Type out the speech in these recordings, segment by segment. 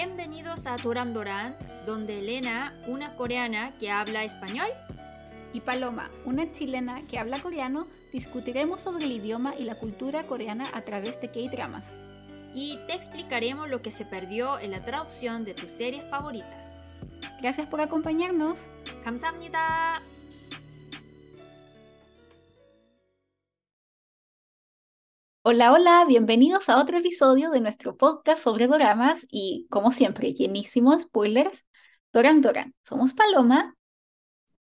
Bienvenidos a Toran Doran, donde Elena, una coreana que habla español, y Paloma, una chilena que habla coreano, discutiremos sobre el idioma y la cultura coreana a través de K-dramas. y te explicaremos lo que se perdió en la traducción de tus series favoritas. Gracias por acompañarnos. 감사합니다. Hola, hola, bienvenidos a otro episodio de nuestro podcast sobre doramas y, como siempre, llenísimo de spoilers. Doran Doran, somos Paloma.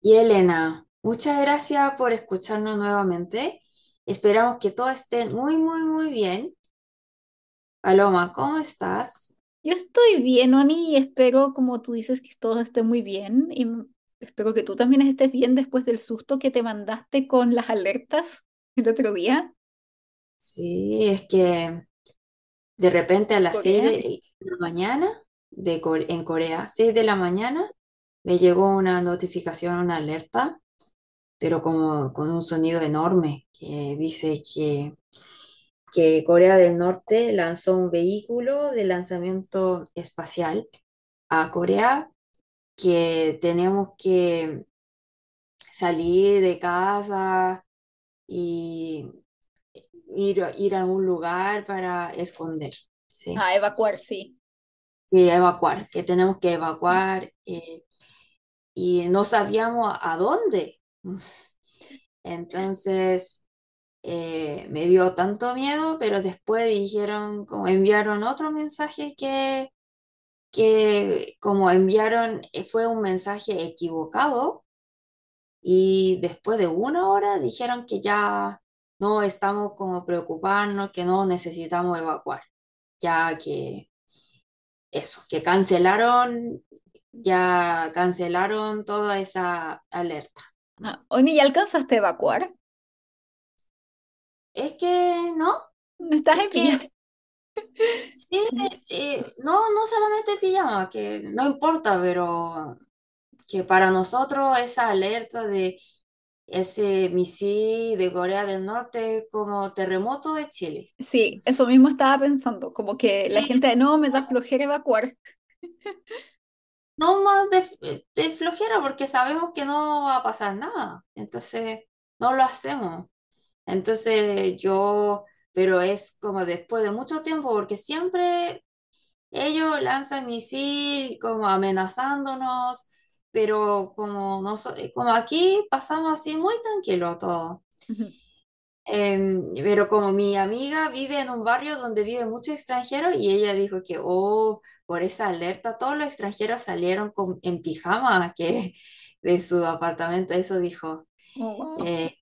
Y Elena, muchas gracias por escucharnos nuevamente. Esperamos que todo esté muy, muy, muy bien. Paloma, ¿cómo estás? Yo estoy bien, Oni, y espero, como tú dices, que todo esté muy bien y espero que tú también estés bien después del susto que te mandaste con las alertas el otro día. Sí, es que de repente a las 6 Corea. de la mañana de Core- en Corea, 6 de la mañana, me llegó una notificación, una alerta, pero como con un sonido enorme que dice que, que Corea del Norte lanzó un vehículo de lanzamiento espacial a Corea que tenemos que salir de casa y ir, ir a un lugar para esconder, sí, A evacuar, sí. sí, evacuar, que tenemos que evacuar eh, y no sabíamos a dónde. Entonces eh, me dio tanto miedo, pero después dijeron, como enviaron otro mensaje que, que como enviaron, eh, fue un mensaje equivocado. Y después de una hora dijeron que ya no estamos como preocuparnos, que no necesitamos evacuar, ya que eso, que cancelaron, ya cancelaron toda esa alerta. Ah, Oni, ¿ya alcanzaste a evacuar? Es que no, ¿No estás es en que pijama? sí, eh, no, no solamente pijama, que no importa, pero que para nosotros esa alerta de ese misil de Corea del Norte es como terremoto de Chile. Sí, eso mismo estaba pensando, como que la gente no me da flojera evacuar. No más de, de flojera porque sabemos que no va a pasar nada. Entonces, no lo hacemos. Entonces, yo, pero es como después de mucho tiempo porque siempre ellos lanzan misil como amenazándonos, pero como, no, so- como aquí pasamos así muy tranquilo todo. Em, pero como mi amiga vive en un barrio donde vive mucho extranjero y ella dijo que, oh, por esa alerta, todos los extranjeros salieron con- en pijama que, de su apartamento, eso dijo. Oh, wow. Eh,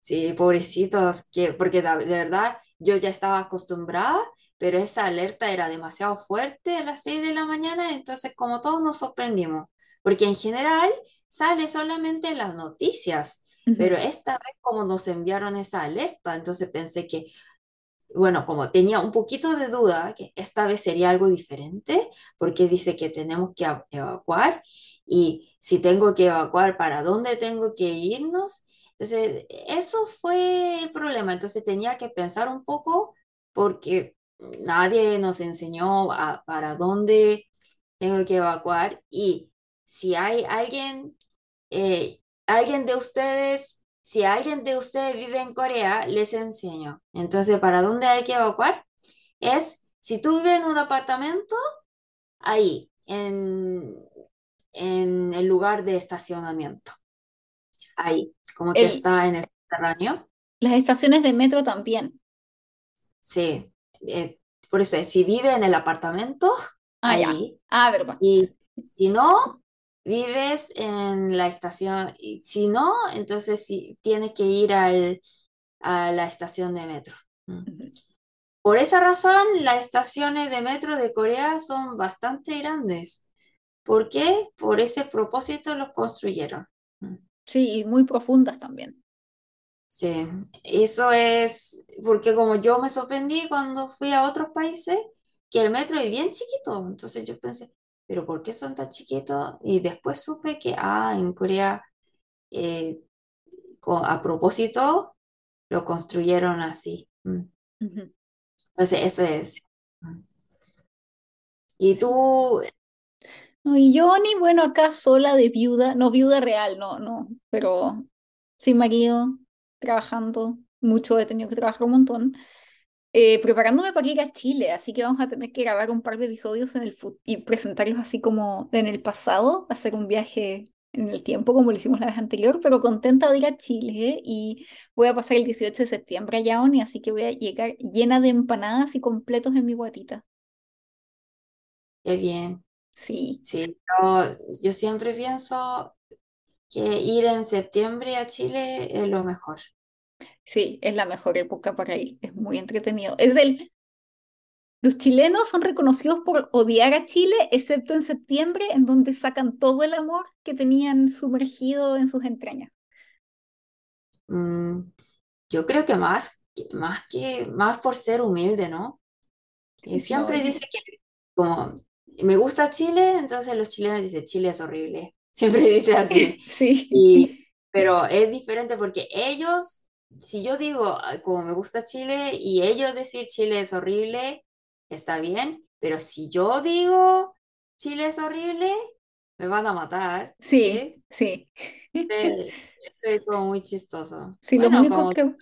sí, pobrecitos, que, porque la- de verdad yo ya estaba acostumbrada, pero esa alerta era demasiado fuerte a las 6 de la mañana, entonces como todos nos sorprendimos, porque en general sale solamente en las noticias. Ujú. Pero esta vez como nos enviaron esa alerta, entonces pensé que, bueno, como tenía un poquito de duda que esta vez sería algo diferente, porque dice que tenemos que evacuar y si tengo que evacuar, ¿para dónde tengo que irnos? Entonces, eso fue el problema. Entonces tenía que pensar un poco porque nadie nos enseñó a- para dónde tengo que evacuar y si hay alguien eh, alguien de ustedes, si alguien de ustedes vive en Corea, les enseño. Entonces, ¿para dónde hay que evacuar? Es, si tú vives en un apartamento, ahí, en, en el lugar de estacionamiento, ahí, como que El- está en el subterráneo. las estaciones de metro también. Sí, eh, por eso, si vive en el apartamento, Ah, ya. ahí. Ah, verdad. Y si no, vives en la estación. Y si no, entonces sí, tienes que ir al, a la estación de metro. Mm. Por esa razón, las estaciones de metro de Corea son bastante grandes. ¿Por qué? Por ese propósito los construyeron. Mm. Sí, y muy profundas también. Sí, eso es porque como yo me sorprendí cuando fui a otros países, que el metro es bien chiquito. Entonces yo pensé, ¿pero por qué son tan chiquitos? Y después supe que, ah, en Corea, eh, a propósito, lo construyeron así. Mm. Entonces eso es. ¿Y tú? No, y yo ni bueno, acá sola de viuda, no viuda real, no, no, pero sin marido, trabajando mucho, he tenido que trabajar un montón, eh, preparándome para ir a Chile, así que vamos a tener que grabar un par de episodios en el fu- y presentarlos así como en el pasado, hacer un viaje en el tiempo como lo hicimos la vez anterior, pero contenta de ir a Chile y voy a pasar el 18 de septiembre allá, Oni, así que voy a llegar llena de empanadas y completos en mi guatita. Qué bien. Sí, Sí, yo, yo siempre pienso que ir en septiembre a Chile es lo mejor. Sí, es la mejor época para ir, es muy entretenido. Es el, los chilenos son reconocidos por odiar a Chile, excepto en septiembre, en donde sacan todo el amor que tenían sumergido en sus entrañas. Mm, yo creo que más, más que, más por ser humilde, ¿no? Y No, siempre dice que como me gusta Chile, entonces los chilenos dicen Chile es horrible. Siempre dice así. sí, Y, pero es diferente porque ellos, si yo digo "Ay, como me gusta Chile y ellos decir Chile es horrible, está bien, pero si yo digo Chile es horrible, me van a matar, sí, ¿sí? sí. Es como muy chistoso. Sí, únicos como que...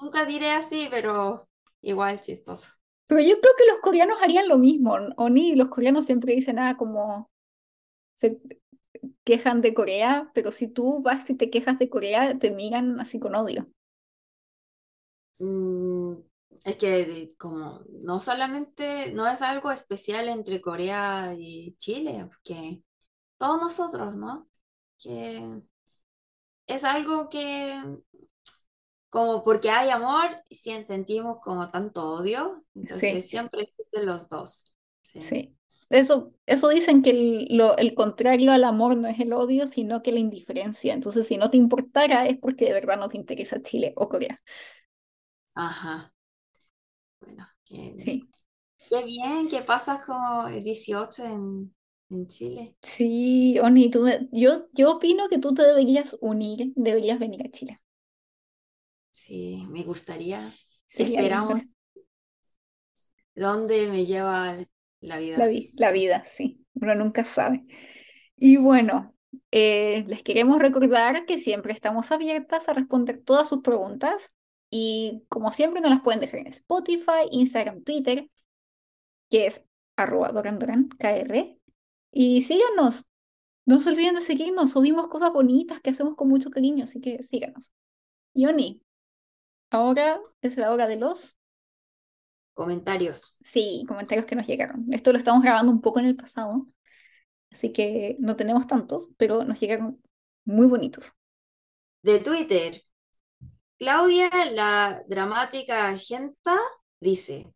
nunca diré así, pero igual chistoso. Pero yo creo que los coreanos harían lo mismo, o ni los coreanos siempre dicen nada como se quejan de Corea, pero si tú vas y te quejas de Corea, te miran así con odio. Mm, es que como no solamente, no es algo especial entre Corea y Chile, porque todos nosotros, ¿no? Que es algo que como porque hay amor, sí sentimos como tanto odio, Sí, entonces siempre existen los dos. Sí. sí. Eso, eso dicen que el, lo, el contrario al amor no es el odio, sino que la indiferencia. Entonces, si no te importara, es porque de verdad no te interesa Chile o Corea. Ajá. Bueno, qué, Sí, qué bien que pasas como el 18 en, en Chile. sí, Oni, tú me- yo, yo opino que tú te deberías unir, deberías venir a Chile. Sí, me gustaría. Esperamos dónde me lleva la vida. La, vi- la vida, sí, uno nunca sabe. Y bueno, eh, les queremos recordar que siempre estamos abiertas a responder todas sus preguntas y como siempre nos las pueden dejar en Spotify, Instagram, Twitter, que es arroba dorandorankr. Y síganos, no se olviden de seguirnos, subimos cosas bonitas que hacemos con mucho cariño, así que síganos. Yoni, ahora es la hora de los, Comentarios. sí, comentarios que nos llegaron. Esto lo estamos grabando un poco en el pasado. Así que no tenemos tantos, pero nos llegaron muy bonitos. De Twitter, Claudia, la dramática Genta, dice: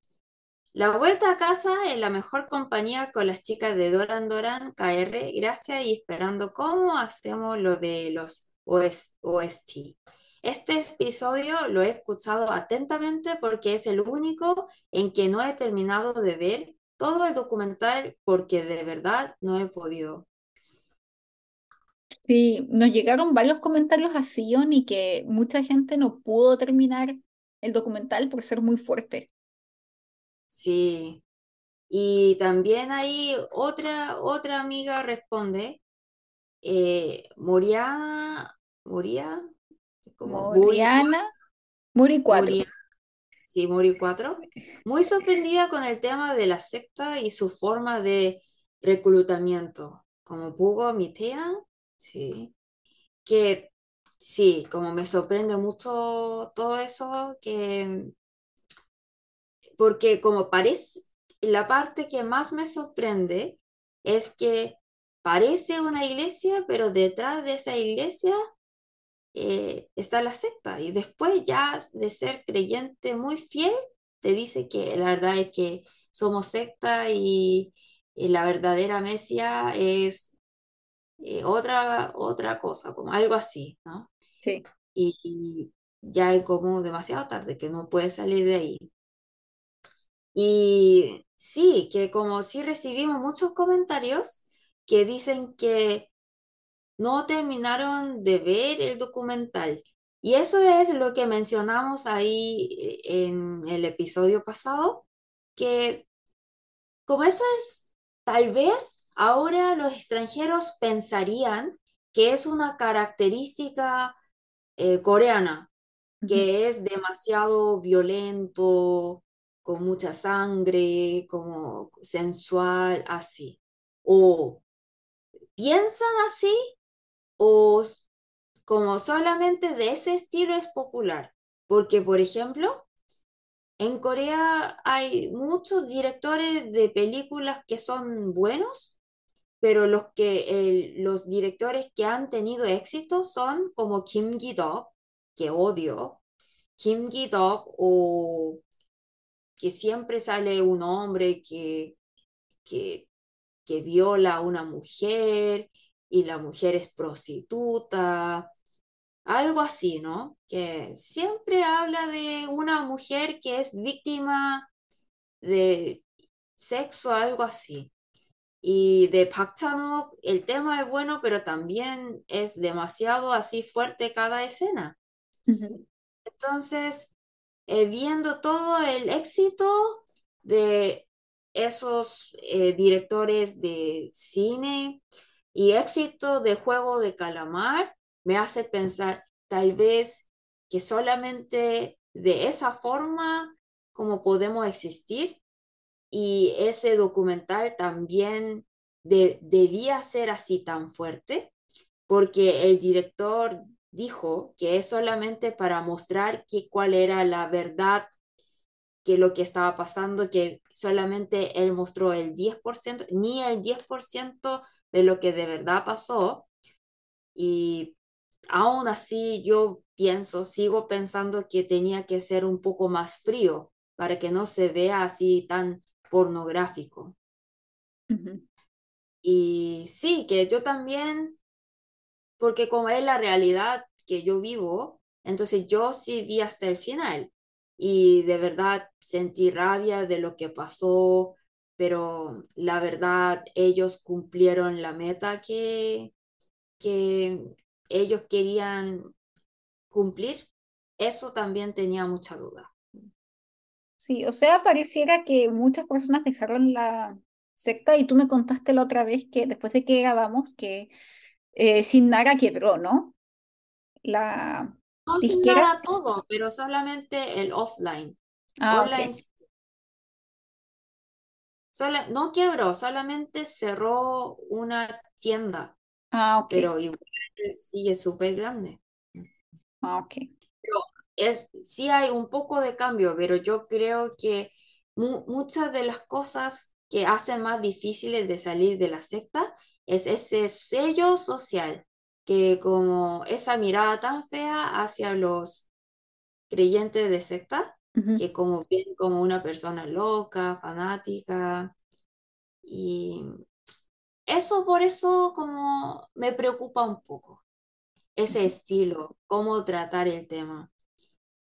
La vuelta a casa en la mejor compañía con las chicas de Doran Doran KR, gracias y esperando cómo hacemos lo de los OS OST. Este episodio lo he escuchado atentamente porque es el único en que no he terminado de ver todo el documental porque de verdad no he podido. Sí, nos llegaron varios comentarios así, y que mucha gente no pudo terminar el documental por ser muy fuerte. Sí. Y también ahí otra, otra amiga responde, eh, Moriana, Moria, como Muri, Moriana, Muri 4. Moria, sí, Mori 4, muy sorprendida con el tema de la secta y su forma de reclutamiento, como Pugo Mitea, sí, que sí, como me sorprende mucho todo eso, que porque como parece, la parte que más me sorprende es que parece una iglesia, pero detrás de esa iglesia eh, está la secta. Y después ya de ser creyente muy fiel, te dice que la verdad es que somos secta y, y la verdadera Mesia es eh, otra, otra cosa, como algo así, ¿no? Sí, Y, y ya es como demasiado tarde, que no puedes salir de ahí. Y sí, que como sí recibimos muchos comentarios que dicen que no terminaron de ver el documental. Y eso es lo que mencionamos ahí eh, en el episodio pasado, que como eso es tal vez ahora los extranjeros pensarían que es una característica eh, coreana, que es demasiado violento, con mucha sangre, como sensual, así. O piensan así, o como solamente de ese estilo es popular. Porque, por ejemplo, en Corea hay muchos directores de películas que son buenos, pero los, que, los directores que han tenido éxito son como Kim Gi-duk, que odio, Kim Gi-duk o que siempre sale un hombre que, que, que viola a una mujer y la mujer es prostituta, algo así, ¿no? Que siempre habla de una mujer que es víctima de sexo, algo así. Y de Park Chan-wook, el tema es bueno, pero también es demasiado así fuerte cada escena. Entonces, eh, viendo todo el éxito de esos eh, directores de cine y éxito de Juego de Calamar, me hace pensar tal vez que solamente de esa forma como podemos existir y ese documental también debía ser así tan fuerte, porque el director dijo que es solamente para mostrar que, cuál era la verdad, que lo que estaba pasando, que solamente él mostró el 10%, ni el 10% de lo que de verdad pasó. Y aún así yo pienso, sigo pensando que tenía que ser un poco más frío para que no se vea así tan pornográfico. Y sí, que yo también, porque como es la realidad que yo vivo, entonces yo sí vi hasta el final y de verdad sentí rabia de lo que pasó, pero la verdad ellos cumplieron la meta que, que ellos querían cumplir. Eso también tenía mucha duda. Sí, o sea, pareciera que muchas personas dejaron la secta y tú me contaste la otra vez que después de que grabamos que eh, Sin Nara quebró, ¿no? La no, Sin Nara todo, pero solamente el offline. Ah, Online no quebró, solamente cerró una tienda. Ah. Pero igual sigue súper grande. Ah, ok es, sí hay un poco de cambio, pero yo creo que muchas de las cosas que hacen más difíciles de salir de la secta es ese sello social, que como esa mirada tan fea hacia los creyentes de secta, que como ven como una persona loca, fanática, y eso por eso como me preocupa un poco, ese estilo, cómo tratar el tema.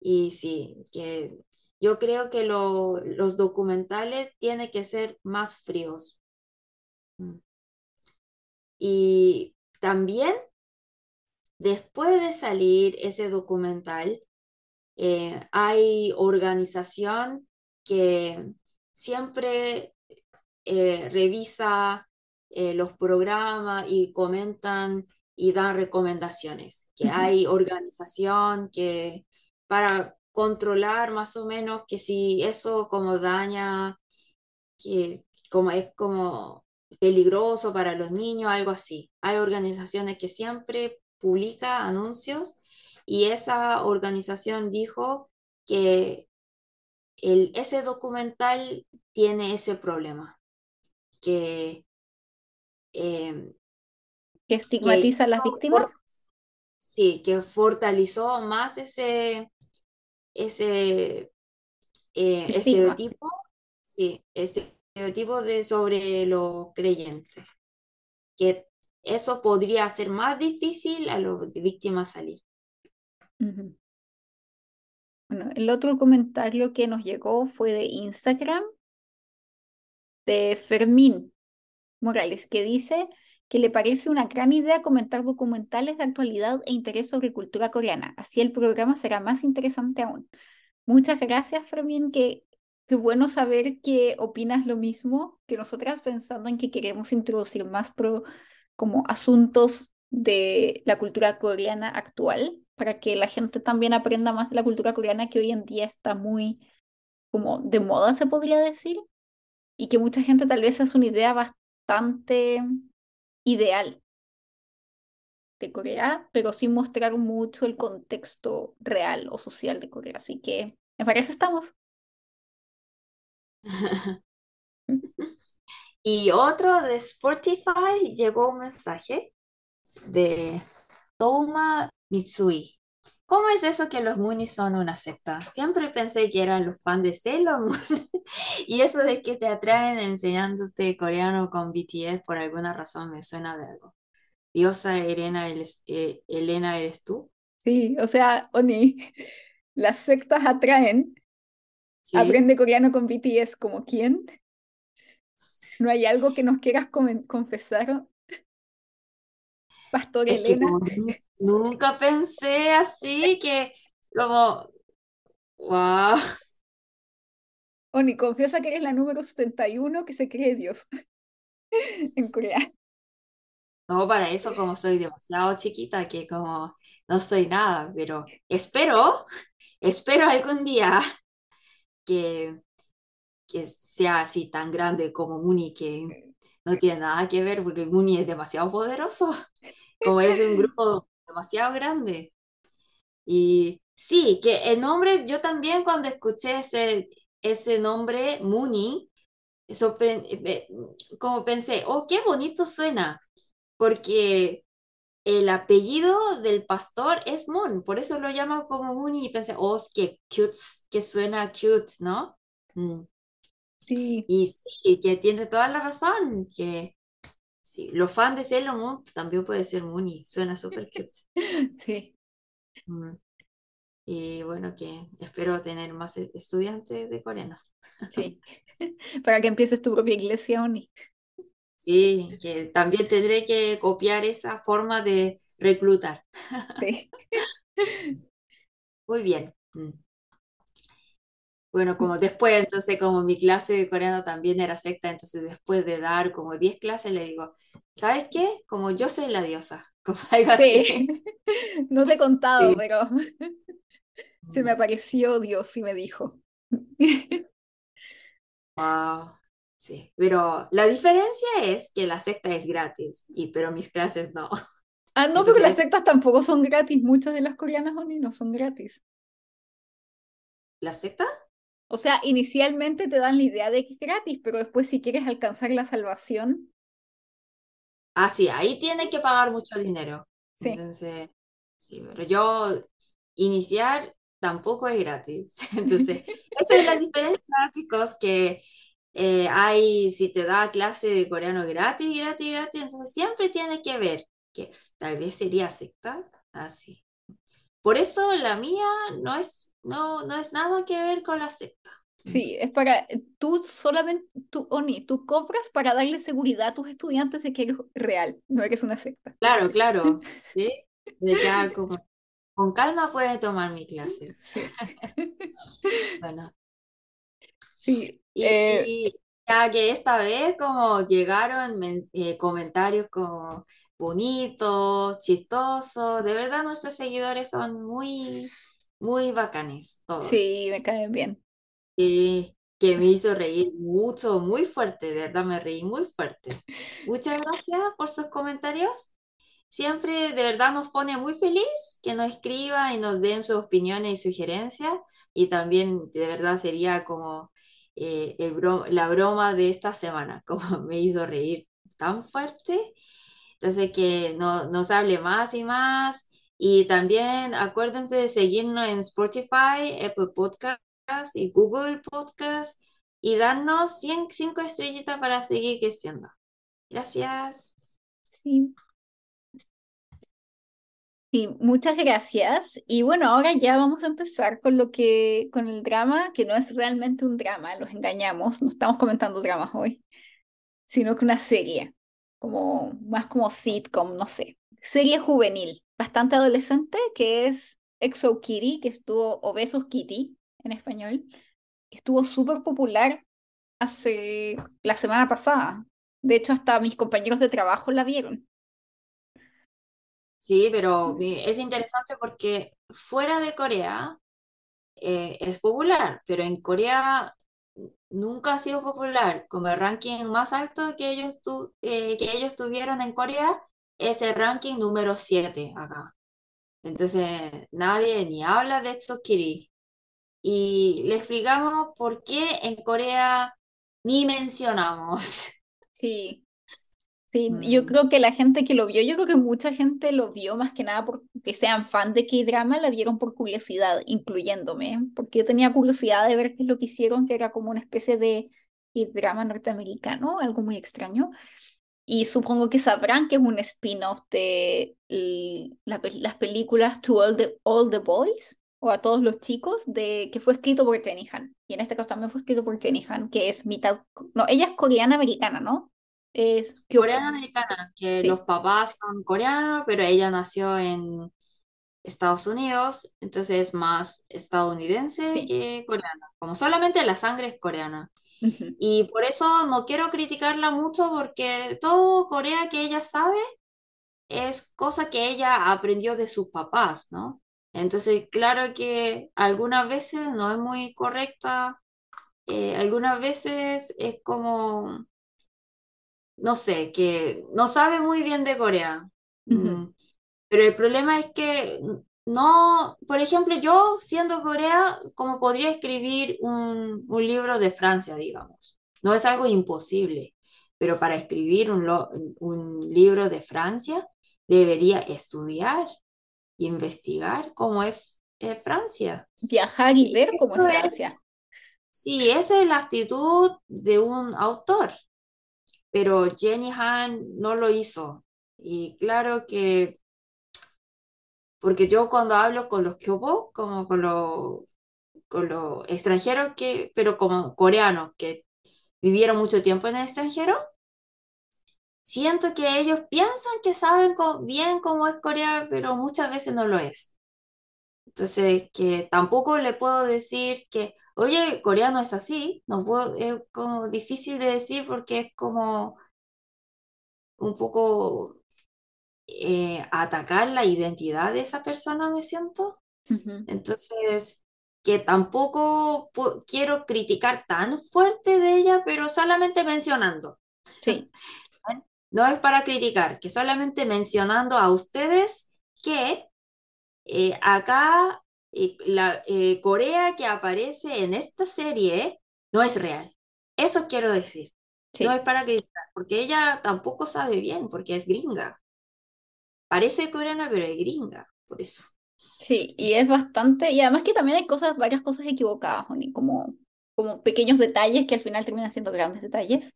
Y sí, que yo creo que los documentales tienen que ser más fríos. Mm. Y también, después de salir ese documental, eh, hay organización que siempre eh, revisa eh, los programas y comentan y dan recomendaciones, que hay organización que para controlar más o menos que si eso como daña, que como es como peligroso para los niños, algo así. Hay organizaciones que siempre publica anuncios y esa organización dijo que el, ese documental tiene ese problema, que, em, estigmatiza a las víctimas. Sí, que fortaleció más ese, ese eh, estereotipo, sí, estereotipo de sobre los creyentes, que eso podría hacer más difícil a las víctimas salir. Bueno, el otro comentario que nos llegó fue de Instagram, de Fermín Morales, que dice que le parece una gran idea comentar documentales de actualidad e interés sobre cultura coreana. Así el programa será más interesante aún. Muchas gracias, Fermín, que qué bueno saber que opinas lo mismo que nosotras pensando en que queremos introducir más pro, como asuntos de la cultura coreana actual para que la gente también aprenda más de la cultura coreana que hoy en día está muy como de moda, se podría decir, y que mucha gente tal vez es una idea bastante ideal de Corea, pero sin mostrar mucho el contexto real o social de Corea. Así que, me parece estamos. y otro de Spotify llegó un mensaje de Toma Mitsui. ¿Cómo es eso que los Moonies son una secta? Siempre pensé que eran los fans de Sailor Moon. y eso de que te atraen enseñándote coreano con BTS por alguna razón me suena de algo. Diosa Elena, eh, Elena, ¿eres tú? Sí, o sea, Oni, las sectas atraen. Aprende coreano con BTS como quién. ¿No hay algo que nos quieras confesar? Pastor Elena. nunca pensé así que como wow. Oni, confiesa que eres la número 71 que se cree Dios en Corea. No, para eso como soy demasiado chiquita que como no soy nada, pero espero, espero algún día que, que sea así tan grande como Muni, que no tiene nada que ver porque Muni es demasiado poderoso, como es un grupo demasiado grande. Y sí, que el nombre, yo también cuando escuché ese, ese nombre, Muni, como pensé, oh, qué bonito suena, porque el apellido del pastor es Moon, por eso lo llaman como Muni y pensé, oh, qué cute, que suena cute, ¿no? Mm. Sí. Y sí, que tiene toda la razón, que sí, los fans de Sailor Moon también puede ser Mooney, suena súper cute. Sí. Mm. Y bueno, que espero tener más e-, estudiantes de coreano. Sí, para que empieces tu propia iglesia, Oni. Sí, que también tendré que copiar esa forma de reclutar. Sí. Muy bien. Bueno, como después, entonces como mi clase de coreano también era secta, entonces después de dar como 10 clases le digo, ¿sabes qué? Como yo soy la diosa, como algo así. No te he contado, pero se me mm. apareció Dios y me dijo. Wow, sí, pero la diferencia es que la secta es gratis, y, pero mis clases no. Ah, no, pero las sectas tampoco son gratis, muchas de las coreanas no son gratis. ¿La secta? O sea, inicialmente te dan la idea de que es gratis, pero después si quieres alcanzar la salvación. Ah, sí, ahí tienes que pagar mucho dinero. Sí. Entonces, sí, pero yo iniciar tampoco es gratis. Entonces, esa es la diferencia, chicos, que eh, hay, si te da clase de coreano gratis, gratis, gratis, entonces siempre tienes que ver que tal vez sería secta, así. Por eso la mía no es, no, no es nada que ver con la secta. Sí, es para, tú solamente, tú, Oni, tú cobras para darle seguridad a tus estudiantes de que eres real, no eres una secta. Claro, claro, sí. Ya con calma puede tomar mi clases. bueno. Sí. Y, eh, ya que esta vez como llegaron eh, comentarios como bonitos, chistosos, de verdad nuestros seguidores son muy, muy bacanes todos. Sí, me caen bien. Y que me hizo reír mucho, muy fuerte, de verdad me reí muy fuerte. Muchas gracias por sus comentarios. Siempre de verdad nos pone muy feliz que nos escriban y nos den sus opiniones y sugerencias. Y también de verdad sería como eh, el la broma de esta semana, como me hizo reír tan fuerte. Entonces, que no, nos hable más y más. Y también acuérdense de seguirnos en Spotify, Apple Podcasts y Google Podcasts y darnos 100, 5 estrellitas para seguir creciendo. Gracias. Sí. Sí, muchas gracias. Y bueno, ahora ya vamos a empezar con lo que, con el drama, que no es realmente un drama, los engañamos, no estamos comentando dramas hoy, sino que una serie, como, más como sitcom, no sé, serie juvenil, bastante adolescente, que es Exo Kitty, que estuvo Obesos Kitty en español, que estuvo súper popular hace la semana pasada. De hecho, hasta mis compañeros de trabajo la vieron. Sí, pero es interesante porque fuera de Corea eh, es popular, pero en Corea nunca ha sido popular. Como el ranking más alto que ellos, eh, que ellos tuvieron en Corea es el ranking número 7 acá. Entonces nadie ni habla de Exokiri. Y le explicamos por qué en Corea ni mencionamos. Sí, sí, yo mm. creo que la gente que lo vio, yo creo que mucha gente lo vio más que nada porque sean fan de K-drama, la vieron por curiosidad, incluyéndome, porque yo tenía curiosidad de ver qué es lo que hicieron, que era como una especie de K-drama norteamericano, algo muy extraño. Y supongo que sabrán que es un spin-off de las películas To All the, All the Boys o a todos los chicos de que fue escrito por Jenny Han. Y en este caso también fue escrito por Jenny Han, que es mitad, no, ella es coreana americana, ¿no? Es coreana americana, que los papás son coreanos, pero ella nació en Estados Unidos, entonces es más estadounidense que coreana. Como solamente la sangre es coreana. Y por eso no quiero criticarla mucho porque todo Corea que ella sabe es cosa que ella aprendió de sus papás, ¿no? Entonces, claro que algunas veces no es muy correcta, eh, algunas veces es como, no sé, que no sabe muy bien de Corea. Mm, pero el problema es que no, por ejemplo, yo siendo Corea, como podría escribir un, un libro de Francia, digamos. No es algo imposible, pero para escribir un, un libro de Francia debería estudiar, investigar cómo es, Francia. Viajar y ver cómo es Francia. sí, eso es la actitud de un autor, pero Jenny Han no lo hizo. Y claro que porque yo cuando hablo con los kyobo, como con los, con los extranjeros, que, pero como coreanos que vivieron mucho tiempo en el extranjero, siento que ellos piensan que saben bien cómo es Corea, pero muchas veces no lo es. Entonces, que tampoco le puedo decir que, oye, coreano es así, no puedo, es como difícil de decir porque es como un poco eh, atacar la identidad de esa persona, me siento. Entonces, que tampoco quiero criticar tan fuerte de ella, pero solamente mencionando. Sí. no es para criticar, que solamente mencionando a ustedes que eh, acá eh, la Corea que aparece en esta serie no es real. Eso quiero decir. No es para criticar, porque ella tampoco sabe bien, porque es gringa. Parece coreana, pero es gringa, por eso. Sí, y es bastante, y además que también hay cosas, varias cosas equivocadas, como, como pequeños detalles que al final terminan siendo grandes detalles.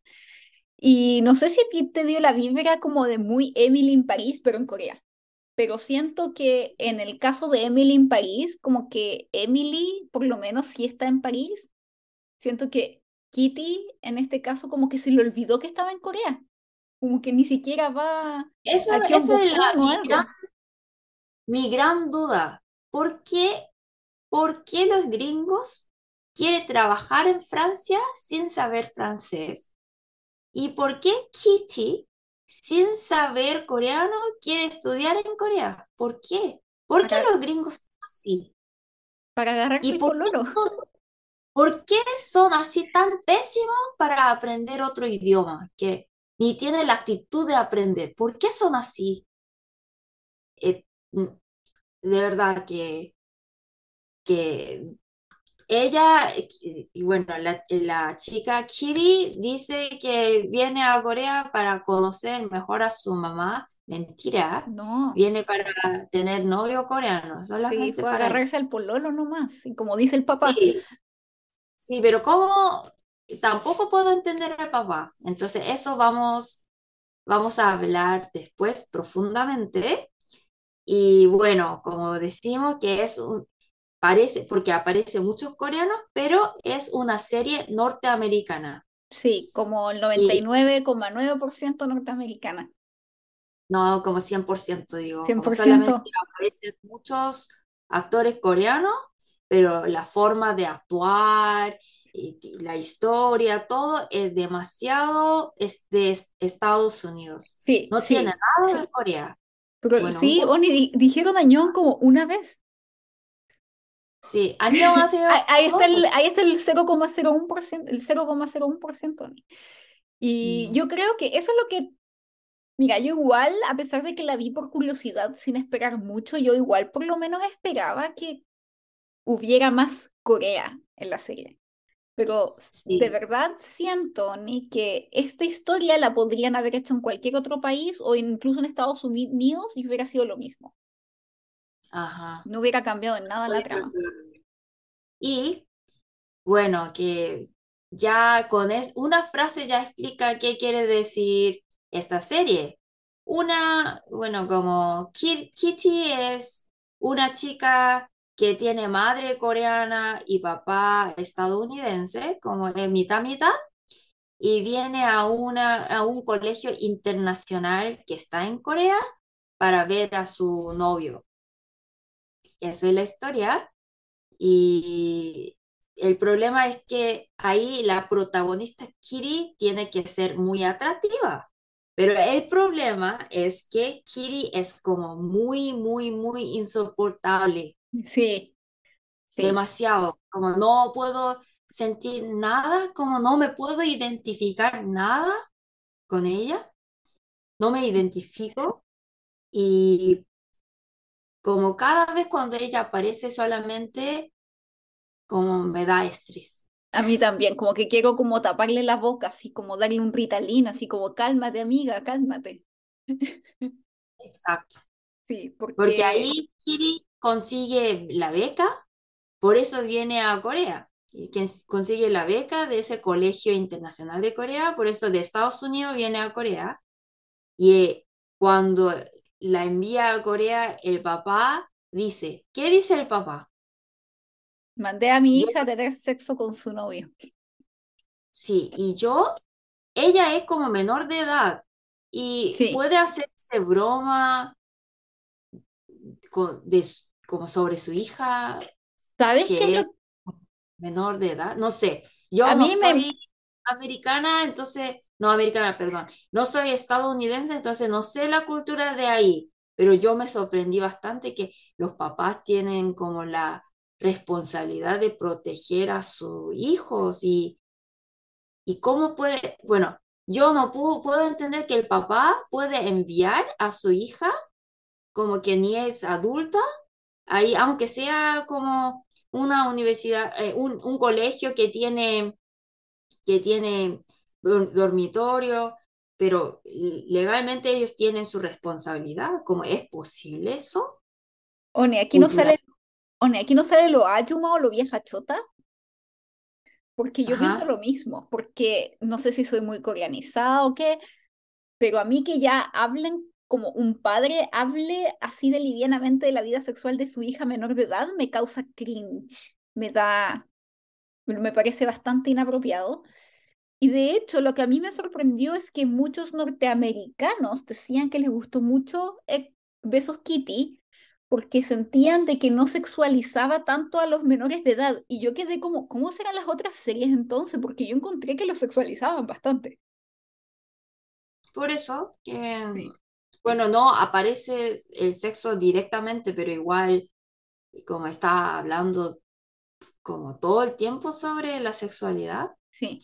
Y no sé si a ti te dio la vibra como de muy Emily en París, pero en Corea. Pero siento que en el caso de Emily en París, como que Emily, por lo menos si está en París, siento que Kitty, en este caso, como que se le olvidó que estaba en Corea como que ni siquiera va eso, eso es la, mi, gran, mi, gran, duda. ¿Por qué, ¿Por qué los gringos quieren trabajar en Francia sin saber francés? ¿Y por qué Kitty, sin saber coreano, quiere estudiar en Corea? ¿Por qué? ¿Por qué los gringos son así? Para agarrar ¿Y por qué, son, por qué son así tan pésimos para aprender otro idioma? Que ni tiene la actitud de aprender. ¿Por qué son así? Eh, mm, de verdad que, que ella, y bueno, la, chica Kiri dice que viene a Corea para conocer mejor a su mamá. Mentira. No. Viene para tener novio coreano. Solamente sí, para agarrarse al pololo nomás. Y como dice el papá. Sí. sí, pero ¿cómo tampoco puedo entender al papá. Entonces, eso vamos, vamos a hablar después profundamente. Y bueno, como decimos que es un, parece, porque aparece muchos coreanos, pero es una serie norteamericana. Sí, como el 99,9% norteamericana. No, como 100%, digo. 100%. solamente aparecen muchos actores coreanos, pero la forma de actuar, y la historia, todo es demasiado es de Estados Unidos. Sí, no sí. tiene nada de Corea. Pero Bueno, sí, Oni, di- dijeron Añón como una vez. Sí, hace Ahí, ahí está el, ahí está el 0,01%, el 0,01%, Oni. Y Mm. yo creo que eso es lo que, mira, yo igual, a pesar de que la vi por curiosidad sin esperar mucho, yo igual por lo menos esperaba que hubiera más Corea en la serie. Pero Sí. de verdad siento, Ni, que esta historia la podrían haber hecho en cualquier otro país o incluso en Estados Unidos y hubiera sido lo mismo. Ajá. No hubiera cambiado en nada la trama. Y bueno, que ya con es, una frase ya explica qué quiere decir esta serie. Una, bueno, como Ki- Kitty es una chica que tiene madre coreana y papá estadounidense, como de mitad mitad, y viene a, una, a un colegio internacional que está en Corea para ver a su novio. Eso es la historia. Y el problema es que ahí la protagonista Kiri tiene que ser muy atractiva. Pero el problema es que Kiri es como muy, muy, muy insoportable. Sí, sí. Demasiado. Como no puedo sentir nada, como no me puedo identificar nada con ella. No me identifico. Y como cada vez cuando ella aparece solamente, como me da estrés. A mí también, como que quiero como taparle la boca, así como darle un Ritalin, así como cálmate, amiga, cálmate. Exacto. Sí, Porque porque ahí Kiri consigue la beca, por eso viene a Corea. Y quien consigue la beca de ese colegio internacional de Corea, por eso de Estados Unidos viene a Corea. Y eh, cuando la envía a Corea, el papá dice, ¿qué dice el papá? mandé a mi Yo, hija a tener sexo con su novio. sí, y yo, ella es como menor de edad y Sí, puede hacerse broma con- de, como sobre su hija, ¿sabes que es menor de edad, no sé, yo A no mí me, soy americana, entonces, no americana, perdón, no soy estadounidense, entonces no sé la cultura de ahí, pero yo me sorprendí bastante que los papás tienen como la responsabilidad de proteger a sus hijos y, y cómo puede, bueno, yo no puedo, puedo entender que el papá puede enviar a su hija como que ni es adulta, ahí, aunque sea como una universidad, eh, un, un colegio que tiene, que tiene dormitorio, pero legalmente ellos tienen su responsabilidad. ¿Cómo es posible eso? One, aquí no sale, One, aquí no sale lo ayuma o lo vieja chota, porque yo pienso Ajá. lo mismo, porque no sé si soy muy coreanizada o qué, pero a mí que ya hablen como un padre hable así de livianamente de la vida sexual de su hija menor de edad me causa cringe, me da, me parece bastante inapropiado. Y de hecho, lo que a mí me sorprendió es que muchos norteamericanos decían que les gustó mucho eh, Besos Kitty porque sentían de que no sexualizaba tanto a los menores de edad. Y yo quedé como, ¿cómo serán las otras series entonces? Porque yo encontré que los sexualizaban bastante. Por eso que, Sí, bueno, no aparece el sexo directamente, pero igual, como está hablando como todo el tiempo sobre la sexualidad, sí.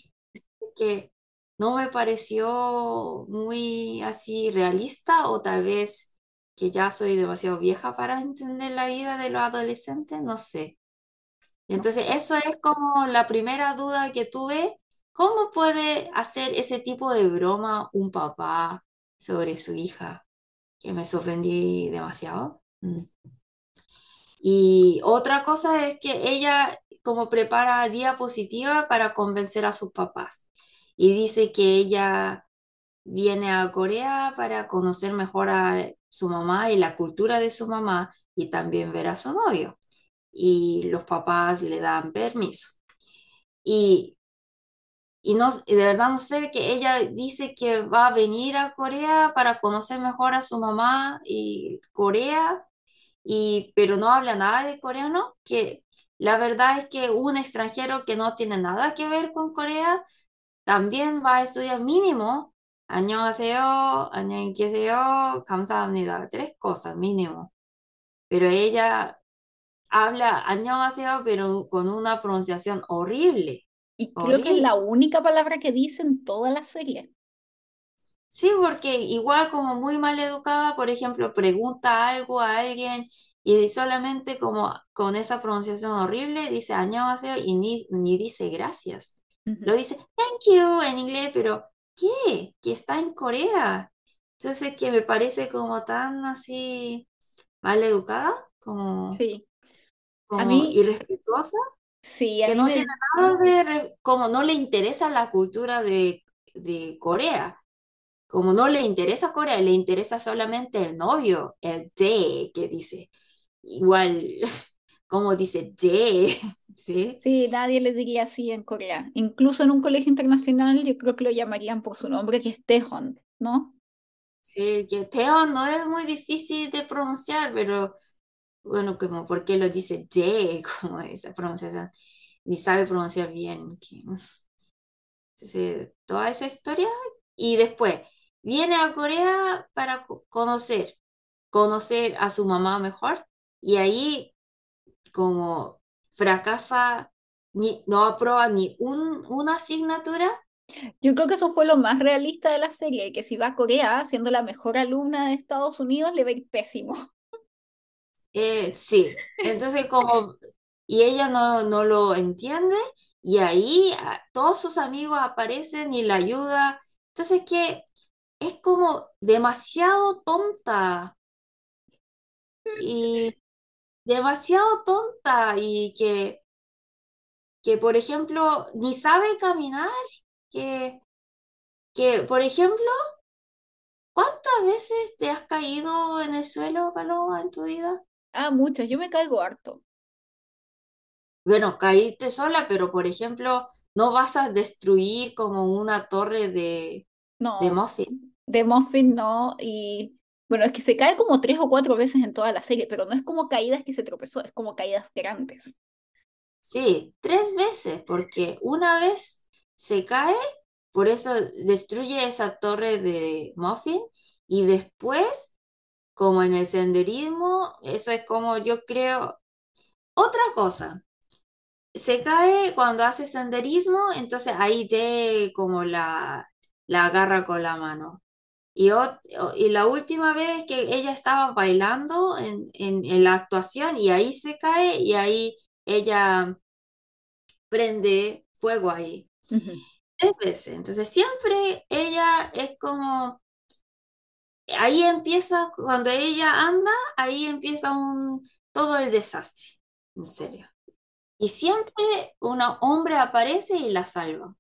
Que no me pareció muy así realista o tal vez que ya soy demasiado vieja para entender la vida de los adolescentes, no sé. Entonces, eso es como la primera duda que tuve. ¿Cómo puede hacer ese tipo de broma un papá sobre su hija? Que me sorprendí demasiado. Mm. Y otra cosa es que ella como prepara diapositiva para convencer a sus papás. Y dice que ella viene a Corea para conocer mejor a su mamá y la cultura de su mamá y también ver a su novio. Y los papás le dan permiso. Y, y no, de verdad no sé que ella dice que va a venir a Corea para conocer mejor a su mamá y Corea, y, pero no habla nada de coreano, que la verdad es que un extranjero que no tiene nada que ver con Corea también va a estudiar mínimo 안녕하세요, 안녕히 계세요, 감사합니다. Tres cosas mínimo. Pero ella habla 안녕하세요, pero con una pronunciación horrible. Y creo que es la única palabra que dice en toda la serie. Sí, porque igual como muy mal educada, por ejemplo, pregunta algo a alguien y solamente como con esa pronunciación horrible dice 안녕하세요 y ni, ni dice gracias. Lo dice thank you en inglés, pero ¿qué? Que está en Corea. Entonces que me parece como tan así mal educada, como, sí. como a mí, irrespetuosa. Sí, que no tiene nada de, como no le interesa la cultura de, de Corea como no le interesa Corea, le interesa solamente el novio, el de que dice. Igual, como dice de, ¿sí? Sí, nadie le diría así en Corea. Incluso en un colegio internacional yo creo que lo llamarían por su nombre, que es Taehoon, ¿no? Sí, que Taehoon no es muy difícil de pronunciar, pero bueno, como porque lo dice de, como esa pronunciación, ni sabe pronunciar bien. Entonces, toda esa historia. Y después, viene a Corea para conocer, conocer a su mamá mejor y ahí como fracasa, ni, no aprueba ni un, una asignatura. Yo creo que eso fue lo más realista de la serie, que si va a Corea siendo la mejor alumna de Estados Unidos le va a ir pésimo. Eh, sí, entonces como, y ella no, no lo entiende y ahí ah, todos sus amigos aparecen y la ayudan. Entonces que es como demasiado tonta. Y demasiado tonta y que, que por ejemplo, ni sabe caminar, que, que, por ejemplo, ¿cuántas veces te has caído en el suelo, Paloma, en tu vida? Ah, muchas, yo me caigo harto. Bueno, caíste sola, pero por ejemplo, no vas a destruir como una torre de, no, de muffin. De muffin no, y bueno, es que se cae como tres o cuatro veces en toda la serie, pero no es como caídas que se tropezó, es como caídas grandes. Sí, tres veces, porque una vez se cae, por eso destruye esa torre de muffin, y después, como en el senderismo, eso es como yo creo, otra cosa, se cae cuando hace senderismo, entonces ahí te como la, la agarra con la mano. Y, y la última vez que ella estaba bailando en, en, la actuación y ahí se cae y ahí ella prende fuego ahí. Tres veces. Entonces siempre ella es como, ahí empieza, cuando ella anda, ahí empieza un, todo el desastre, en serio. Y siempre un hombre aparece y la salva.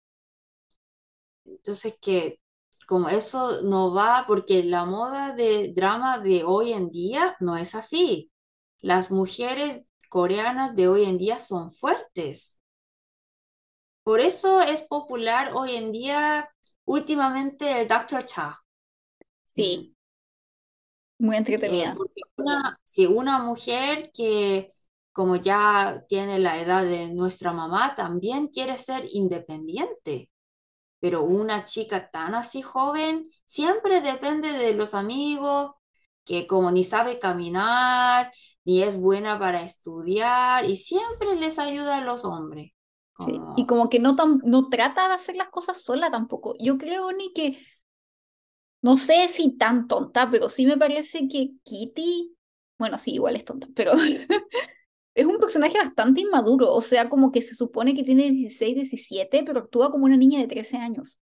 Entonces que como eso no va, porque la moda de drama de hoy en día no es así. Las mujeres coreanas de hoy en día son fuertes. Por eso es popular hoy en día últimamente el Dr. Cha. Sí. Muy entretenida. Eh, una, si una mujer que como ya tiene la edad de nuestra mamá, también quiere ser independiente pero una chica tan así joven siempre depende de los amigos, que como ni sabe caminar, ni es buena para estudiar, y siempre les ayuda a los hombres. Sí, y como que no, tan, no trata de hacer las cosas sola tampoco. Yo creo ni que, no sé si tan tonta, pero sí me parece que Kitty, bueno, sí, igual es tonta, pero es un personaje bastante inmaduro, o sea, como que se supone que tiene 16, 17, pero actúa como una niña de 13 años.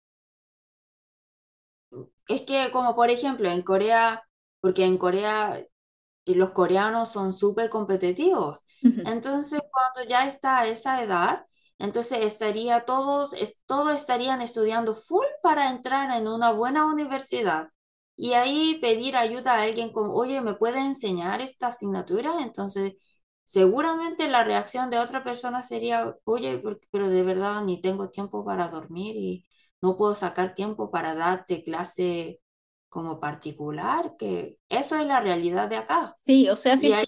Es que como por ejemplo en Corea, porque en Corea eh, los coreanos son súper competitivos, entonces cuando ya está a esa edad, entonces estaría todos, todos estarían estudiando full para entrar en una buena universidad. Y ahí pedir ayuda a alguien como, oye, ¿me puede enseñar esta asignatura? Entonces seguramente la reacción de otra persona sería, oye, pero de verdad ni tengo tiempo para dormir y no puedo sacar tiempo para darte clase como particular, que eso es la realidad de acá. Sí, o sea, sí. Y ahí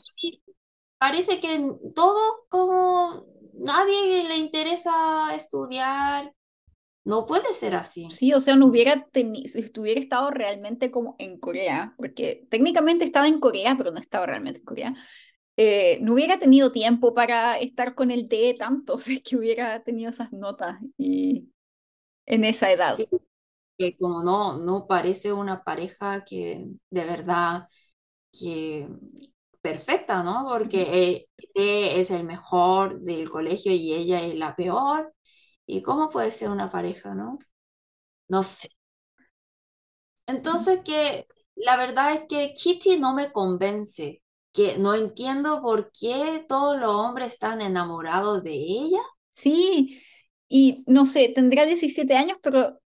parece que todo como nadie le interesa estudiar. No puede ser así. Sí, o sea, no hubiera tenido, si estuviera estado realmente como en Corea, porque técnicamente estaba en Corea, pero no estaba realmente en Corea, eh, no hubiera tenido tiempo para estar con el D tanto, si es que hubiera tenido esas notas y en esa edad. Sí, que como no, no parece una pareja que de verdad que perfecta, ¿no? Porque D es el mejor del colegio y ella es la peor. ¿Y cómo puede ser una pareja, no? No sé. Entonces que la verdad es que Kitty no me convence, que no entiendo por qué todos los hombres están enamorados de ella. Sí, y no sé, tendrá 17 años, pero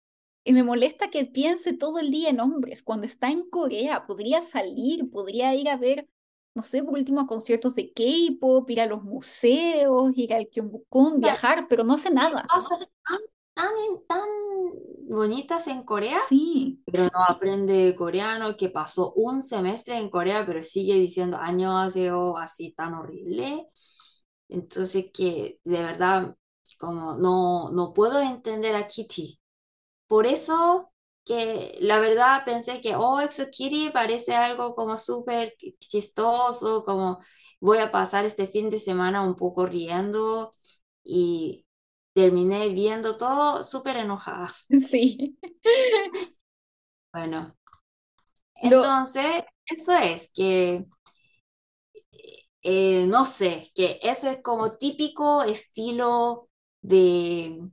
me molesta que piense todo el día en hombres. Cuando está en Corea, podría salir, podría ir a ver, no sé, por último, a conciertos de K-pop, ir a los museos, ir al Gyeongbokgung, viajar, pero no hace nada. Cosas tan, tan, tan bonitas en Corea, Sí, pero no aprende coreano, que pasó un semestre en Corea, pero sigue diciendo año así tan horrible. Entonces que de verdad como no, no puedo entender a Kitty. Por eso que la verdad pensé que, oh, Exo Kitty parece algo como súper chistoso, como voy a pasar este fin de semana un poco riendo y terminé viendo todo súper enojada. sí. Bueno, Lo, entonces eso es que, eh, no sé, que eso es como típico estilo de,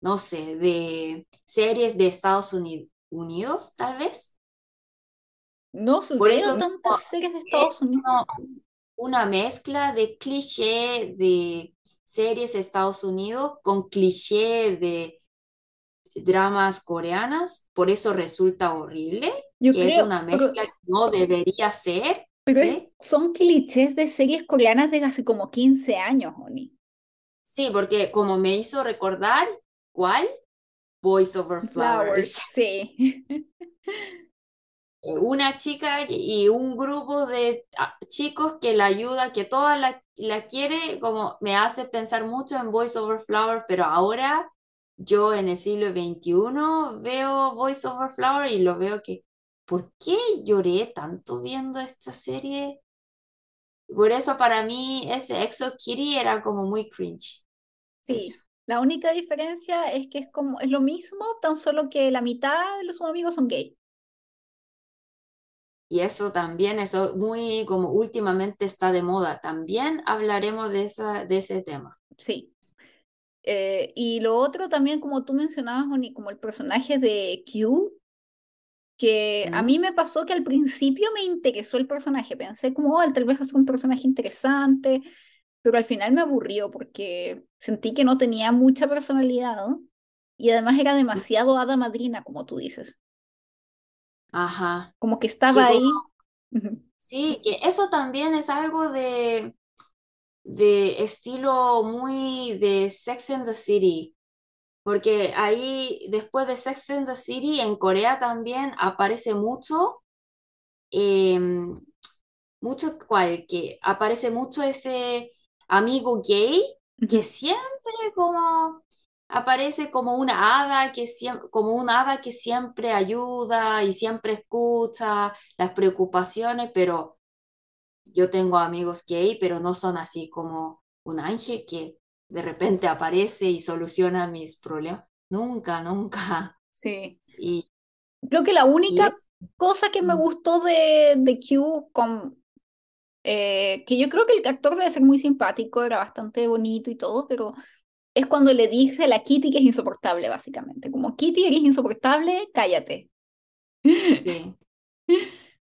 no sé, de series de Estados Uni- Unidos, tal vez. no Por veo eso tantas series de es Estados Unidos. como una mezcla de cliché de series de Estados Unidos con cliché de dramas coreanas, por eso resulta horrible, Yo que es una pero, mezcla que no debería ser, pero es- ¿sí? son clichés de series coreanas de hace como 15 años, Oni. Sí, porque como me hizo recordar, ¿cuál? Voice Over Flowers, Flowers. sí. Una chica y un grupo de ah, chicos que la ayuda, que toda la, la quiere, como me hace pensar mucho en Voice Over Flowers, pero ahora yo en el siglo XXI veo Voice Over Flowers y lo veo que, ¿por qué lloré tanto viendo esta serie? Por eso para mí ese Exo Kitty era como muy cringe. Sí, la única diferencia es que es como, es lo mismo, tan solo que la mitad de los amigos son gay. Y eso también, eso muy como últimamente está de moda. También hablaremos de esa, de ese tema. Sí. Eh, y lo otro también, como tú mencionabas, Oni, como el personaje de Q, que a mí me pasó que al principio me interesó el personaje, pensé como, oh, tal vez va a ser un personaje interesante, pero al final me aburrió porque sentí que no tenía mucha personalidad y además era demasiado hada madrina, como tú dices, Ajá. como que estaba ahí. Sí, que eso también es algo de, de estilo muy de Sex and the City. Porque ahí, después de Sex and the City, en Corea también aparece mucho, em, mucho cual, que aparece mucho ese amigo gay que siempre como aparece como una hada que siempre, como una hada que siempre ayuda y siempre escucha las preocupaciones, pero yo tengo amigos gay, pero no son así como un ángel que de repente aparece y soluciona mis problemas. Nunca, nunca. Sí. Y, Creo que la única es, cosa que me gustó de, de Q, con, eh, que yo creo que el actor debe ser muy simpático, era bastante bonito y todo, pero es cuando le dice a la Kitty que es insoportable, básicamente. Como Kitty, eres insoportable, cállate. sí.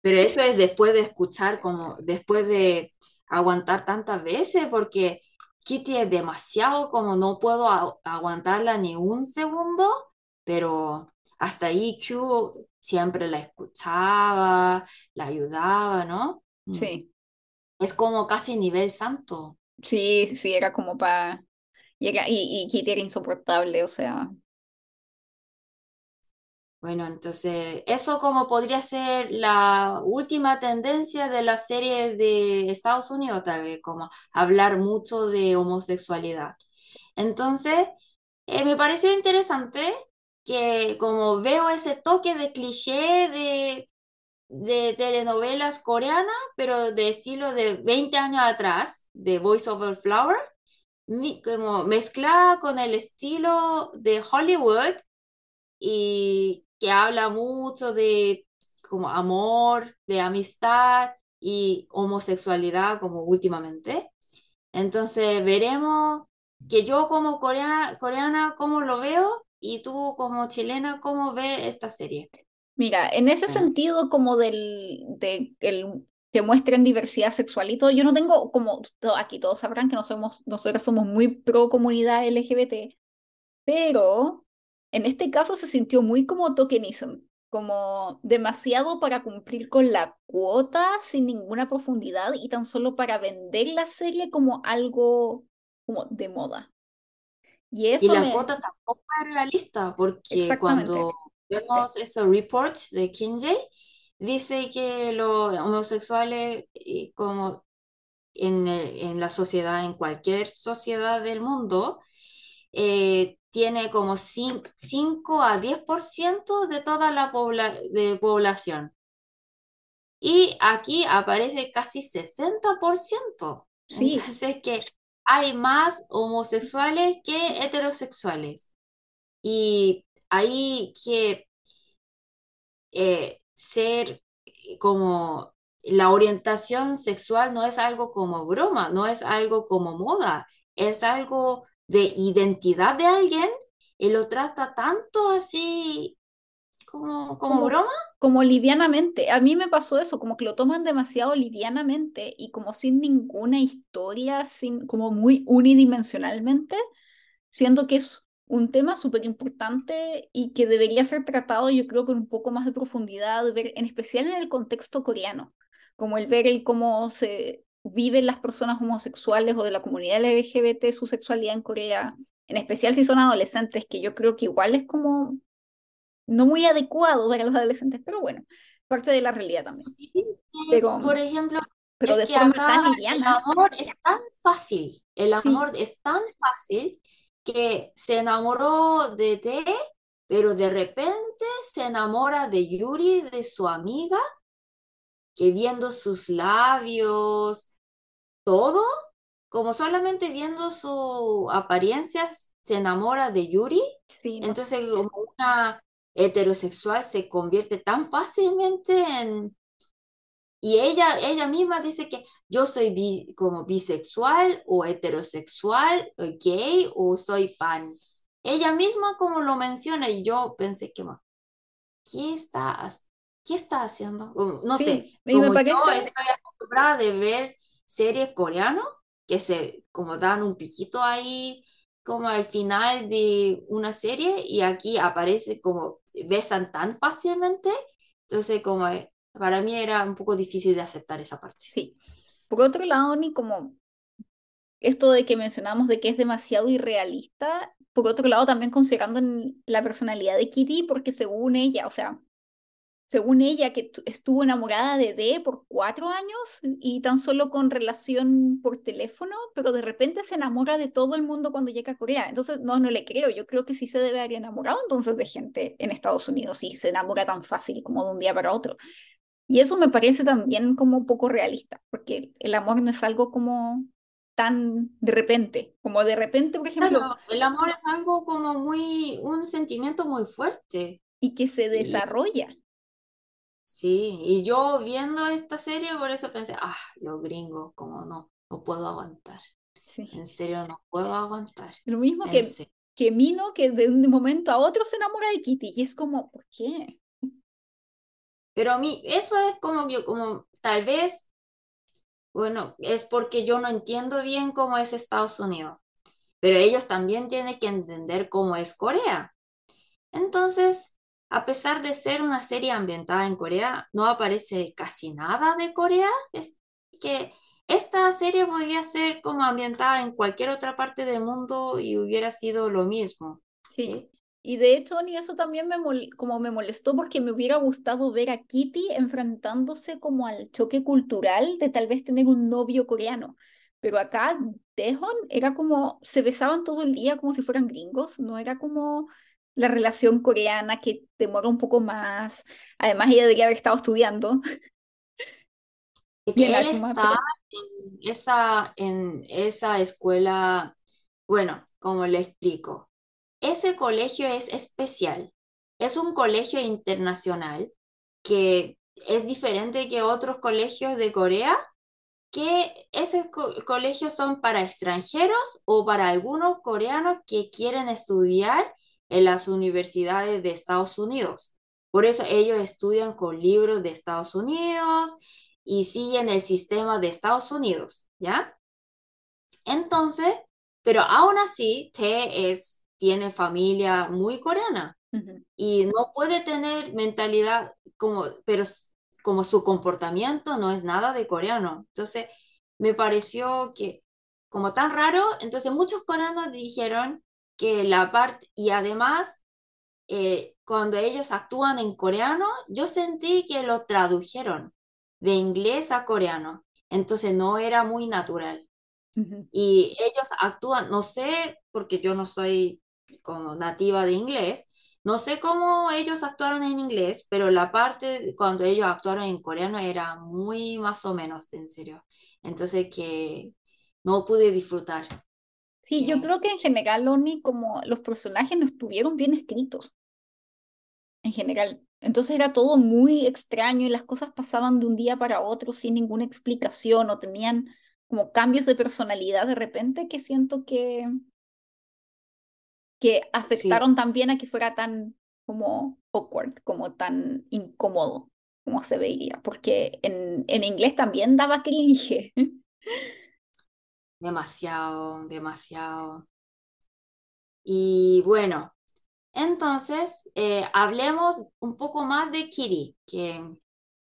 Pero eso es después de escuchar, como después de aguantar tantas veces, porque Kitty es demasiado como no puedo aguantarla ni un segundo, pero hasta ahí Q siempre la escuchaba, la ayudaba, ¿no? Mm. Sí, Es como casi nivel santo. sí, sí, era como para... Y, era- y, Kitty era insoportable, o sea, Bueno, entonces eso como podría ser la última tendencia de las series de Estados Unidos, tal vez, como hablar mucho de homosexualidad. Entonces, eh, me pareció interesante que como veo ese toque de cliché de, telenovelas coreanas, pero de estilo de 20 años atrás, de Voice Over Flower, como mezclada con el estilo de Hollywood y que habla mucho de como amor, de amistad y homosexualidad como últimamente. Entonces veremos que yo como coreana, coreana cómo lo veo y tú como chilena cómo ves esta serie. Mira, en ese sentido como del de el, que muestren diversidad sexual y todo, yo no tengo como aquí todos sabrán que no somos, nosotros somos muy pro comunidad LGBT, pero en este caso se sintió muy como tokenism, como demasiado para cumplir con la cuota sin ninguna profundidad y tan solo para vender la serie como algo como de moda. Y y eso la me... cuota tampoco es realista porque cuando vemos esos reports de Kinsey, dice que los homosexuales eh, como en, el- en la sociedad, en cualquier sociedad del mundo, eh, tiene como 5 a 10% de toda la pobla- de población. Y aquí aparece casi 60%. Sí, Entonces que hay más homosexuales que heterosexuales. Y ahí que eh, ser como la orientación sexual no es algo como broma, no es algo como moda, es algo de identidad de alguien y lo trata tanto así como, como como, broma. como livianamente. A mí me pasó eso, como que lo toman demasiado livianamente y como sin ninguna historia, sin, como muy unidimensionalmente, siento que es un tema súper importante y que debería ser tratado, yo creo, con un poco más de profundidad, ver, en especial en el contexto coreano, como el ver el cómo se viven las personas homosexuales o de la comunidad LGBT su sexualidad en Corea, en especial si son adolescentes, que yo creo que igual es como no muy adecuado para los adolescentes, pero bueno, parte de la realidad también. Sí, Pero, por ejemplo, pero es de que forma acá tan el amor es tan fácil, el sí, amor es tan fácil que se enamoró de T, pero de repente se enamora de Yuri, de su amiga, que viendo sus labios, todo, como solamente viendo su apariencia, se enamora de Yuri. sí, no, Entonces, como una heterosexual se convierte tan fácilmente en... Y ella, ella misma dice que yo soy bi- como bisexual o heterosexual o gay o soy pan. Ella misma como lo menciona y yo pensé que, "Ma, ¿qué está, qué está haciendo? No sé, sí, me como yo parece, estoy acostumbrada de ver series coreanas que se como dan un piquito ahí como al final de una serie y aquí aparece como besan tan fácilmente, entonces como eh, para mí era un poco difícil de aceptar esa parte. sí. Por otro lado, ni como esto de que mencionamos de que es demasiado irrealista, por otro lado también considerando la personalidad de Kitty, porque según ella, o sea, según ella, que tu- estuvo enamorada de D por cuatro años y tan solo con relación por teléfono, pero de repente se enamora de todo el mundo cuando llega a Corea. Entonces, no, no le creo. Yo creo que sí se debe haber enamorado entonces de gente en Estados Unidos y se enamora tan fácil como de un día para otro. Y eso me parece también como poco realista, porque el amor no es algo como tan de repente, como de repente, por ejemplo, Claro, el amor es algo como muy, un sentimiento muy fuerte. y que se desarrolla. sí, y yo viendo esta serie, por eso pensé, ah, los gringos, como no, no puedo aguantar. Sí. En serio, no puedo aguantar. Lo mismo que, que Mino, que de un momento a otro se enamora de Kitty, y es como, ¿por qué? Pero a mí, eso es como yo, como tal vez, bueno, es porque yo no entiendo bien cómo es Estados Unidos, pero ellos también tienen que entender cómo es Corea. Entonces, a pesar de ser una serie ambientada en Corea, no aparece casi nada de Corea. Es que esta serie podría ser como ambientada en cualquier otra parte del mundo y hubiera sido lo mismo. Sí. Y de hecho, ni eso también me, como me molestó porque me hubiera gustado ver a Kitty enfrentándose como al choque cultural de tal vez tener un novio coreano. Pero acá Dehon era como, se besaban todo el día como si fueran gringos, no era como la relación coreana que demora un poco más. Además, ella debería haber estado estudiando. Y que él está en esa, en esa escuela, bueno, como le explico, ese colegio es especial, es un colegio internacional que es diferente que otros colegios de Corea, que esos colegios son para extranjeros o para algunos coreanos que quieren estudiar en las universidades de Estados Unidos. Por eso ellos estudian con libros de Estados Unidos y siguen el sistema de Estados Unidos, ¿ya? Entonces, pero aún así, Tae es tiene familia muy coreana y no puede tener mentalidad como, pero como su comportamiento no es nada de coreano. Entonces, me pareció que como tan raro, entonces muchos coreanos dijeron que la parte, y además, eh, cuando ellos actúan en coreano, yo sentí que lo tradujeron de inglés a coreano, entonces no era muy natural. Y ellos actúan, no sé, porque yo no soy como nativa de inglés. No sé cómo ellos actuaron en inglés, pero la parte cuando ellos actuaron en coreano era muy más o menos, en serio. Entonces que no pude disfrutar. Sí, yo creo que en general, Oni, como los personajes no estuvieron bien escritos. En general. Entonces era todo muy extraño y las cosas pasaban de un día para otro sin ninguna explicación o tenían como cambios de personalidad de repente que siento que que afectaron también a que fuera tan como awkward, como tan incómodo como se veía, porque en, en inglés también daba cringe. Demasiado, demasiado. Y bueno, entonces eh, hablemos un poco más de Kiri, que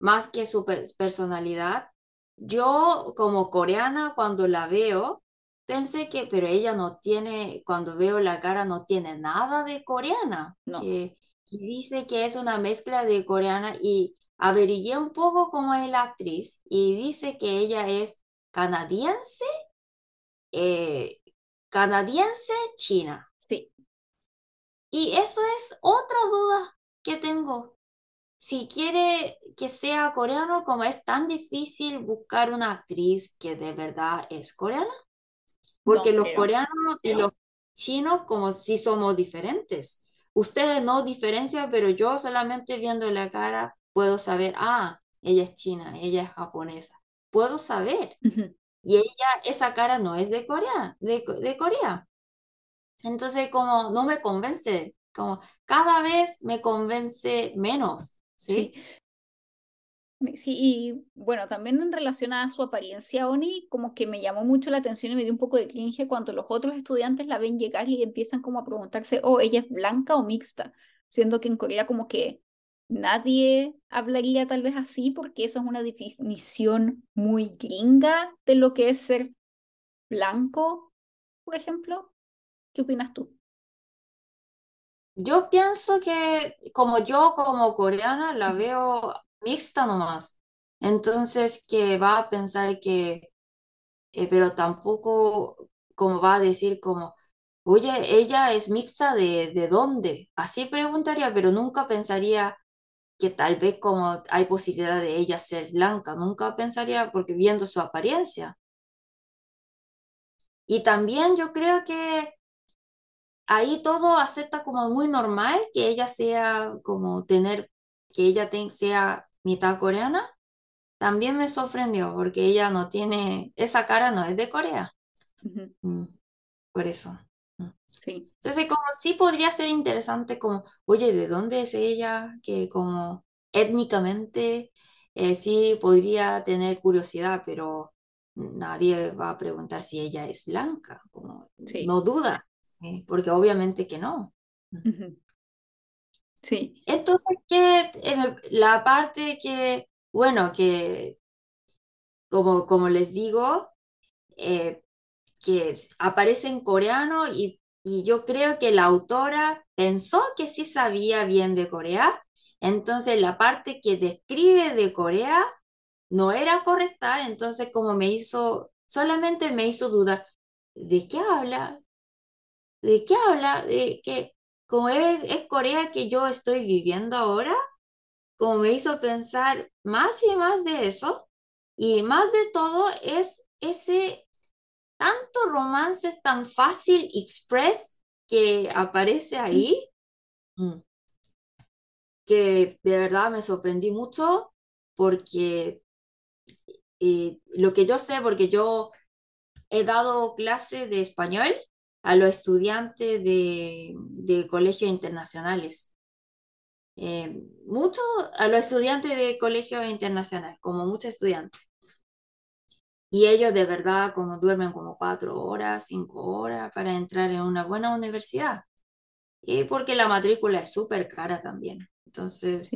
más que su personalidad. Yo como coreana cuando la veo, pensé que, pero ella no tiene, cuando veo la cara, no tiene nada de coreana. Que, y dice que es una mezcla de coreana y averigué un poco cómo es la actriz y dice que ella es canadiense, eh, canadiense, china. Sí. Y eso es otra duda que tengo. Si quiere que sea coreano, como es tan difícil buscar una actriz que de verdad es coreana. Porque los coreanos y los chinos como si somos diferentes. Ustedes no diferencian, pero yo solamente viendo la cara puedo saber, ah, ella es china, ella es japonesa. Puedo saber. Y ella, esa cara no es de Corea, de, de Corea. Entonces, como no me convence, como cada vez me convence menos, ¿sí? sí. Sí, y bueno, también en relación a su apariencia, Oni, como que me llamó mucho la atención y me dio un poco de cringe cuando los otros estudiantes la ven llegar y empiezan como a preguntarse, oh, ¿ella es blanca o mixta? Siendo que en Corea como que nadie hablaría tal vez así porque eso es una definición muy gringa de lo que es ser blanco, por ejemplo. ¿Qué opinas tú? Yo pienso que como yo como coreana la veo mixta nomás. Entonces, que va a pensar que, eh, pero tampoco como va a decir como, oye, ella es mixta de, de dónde? Así preguntaría, pero nunca pensaría que tal vez como hay posibilidad de ella ser blanca, nunca pensaría porque viendo su apariencia. Y también yo creo que ahí todo acepta como muy normal que ella sea como tener, que ella sea mitad coreana, también me sorprendió porque ella no tiene, esa cara no es de Corea. Mm, por eso. Mm. Sí. Entonces, como sí podría ser interesante, como, oye, ¿de dónde es ella? Que como étnicamente eh, sí podría tener curiosidad, pero nadie va a preguntar si ella es blanca, como no duda, porque obviamente que no. Sí. Entonces, que la parte que, bueno, que como, como les digo, eh, que aparece en coreano y, y yo creo que la autora pensó que sí sabía bien de Corea, entonces la parte que describe de Corea no era correcta, entonces como me hizo, solamente me hizo dudar, ¿de qué habla? ¿De qué habla? ¿De qué? Como es, es Corea que yo estoy viviendo ahora, como me hizo pensar más y más de eso, y más de todo es ese tanto romance tan fácil express que aparece ahí, mm, que de verdad me sorprendí mucho porque eh, lo que yo sé, porque yo he dado clase de español a los estudiantes de, de colegios internacionales. Eh, mucho a los estudiantes de colegios internacionales, como muchos estudiantes. Y ellos de verdad como duermen como cuatro horas, cinco horas para entrar en una buena universidad. Y porque la matrícula es súper cara también. Entonces,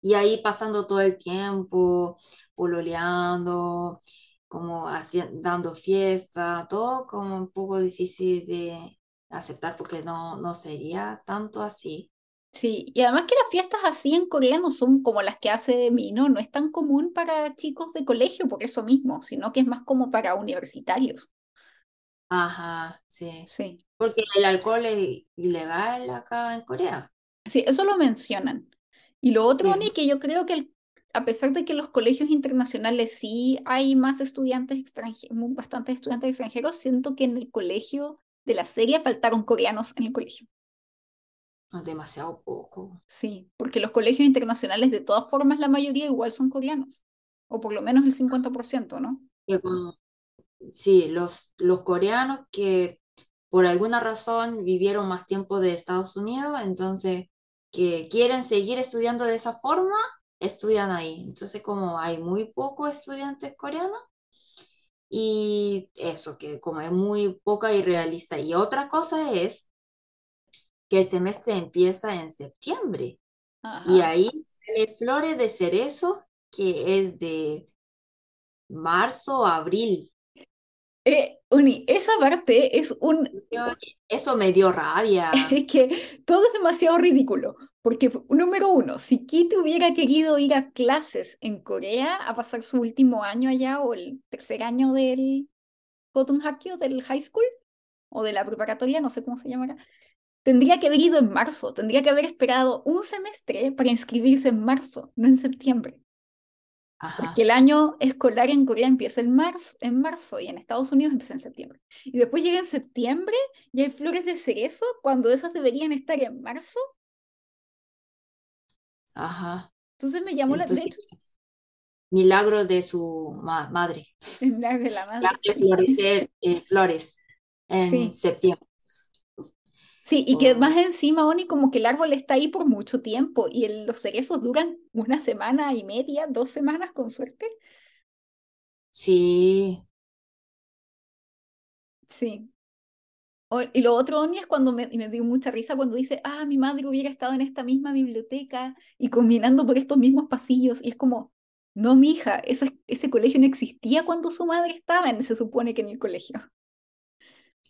y ahí pasando todo el tiempo, pololeando, como haciendo, dando fiesta, todo como un poco difícil de aceptar porque no, no sería tanto así. Sí, y además que las fiestas así en Corea no son como las que hace Mino, no es tan común para chicos de colegio por eso mismo, sino que es más como para universitarios. Ajá, sí. Sí, Porque el alcohol es ilegal acá en Corea. sí, eso lo mencionan. Y lo otro, Ni, Sí. que yo creo que el- a pesar de que los colegios internacionales sí hay más estudiantes extranjeros, bastantes estudiantes extranjeros, siento que en el colegio de la serie faltaron coreanos en el colegio. Es demasiado poco. Sí, porque los colegios internacionales de todas formas la mayoría igual son coreanos, o por lo menos el 50%, ¿no? Sí, los, los coreanos que por alguna razón vivieron más tiempo de Estados Unidos, entonces que quieren seguir estudiando de esa forma, estudian ahí. Entonces como hay muy pocos estudiantes coreanos y eso, que como es muy poca y realista. Y otra cosa es que el semestre empieza en septiembre. Y ahí sale Flores de Cerezo, que es de marzo a abril. Eh, Uni, esa parte es un, Eso me dio rabia. es que todo es demasiado ridículo, porque número uno, si Kitty hubiera querido ir a clases en Corea a pasar su último año allá o el tercer año del Gotonghakyo, del high school o de la preparatoria, no sé cómo se llamará, tendría que haber ido en marzo, tendría que haber esperado un semestre para inscribirse en marzo, no en septiembre. Porque el año escolar en Corea empieza en marzo, en marzo y en Estados Unidos empieza en septiembre. Y después llega en septiembre y hay flores de cerezo cuando esas deberían estar en marzo. Ajá. Entonces me llamó la... Hecho, milagro de su ma- madre. la de la madre, hace florecer eh, flores en Sí, septiembre. sí, y que Oh, más encima, Oni, como que el árbol está ahí por mucho tiempo y el- los cerezos duran una semana y media, dos semanas con suerte. sí, Sí. Y lo otro, Oni, es cuando me, me dio mucha risa cuando dice, ah, mi madre hubiera estado en esta misma biblioteca y combinando por estos mismos pasillos. Y es como, no, mi hija, ese, ese colegio no existía cuando su madre estaba, en, se supone que en el colegio.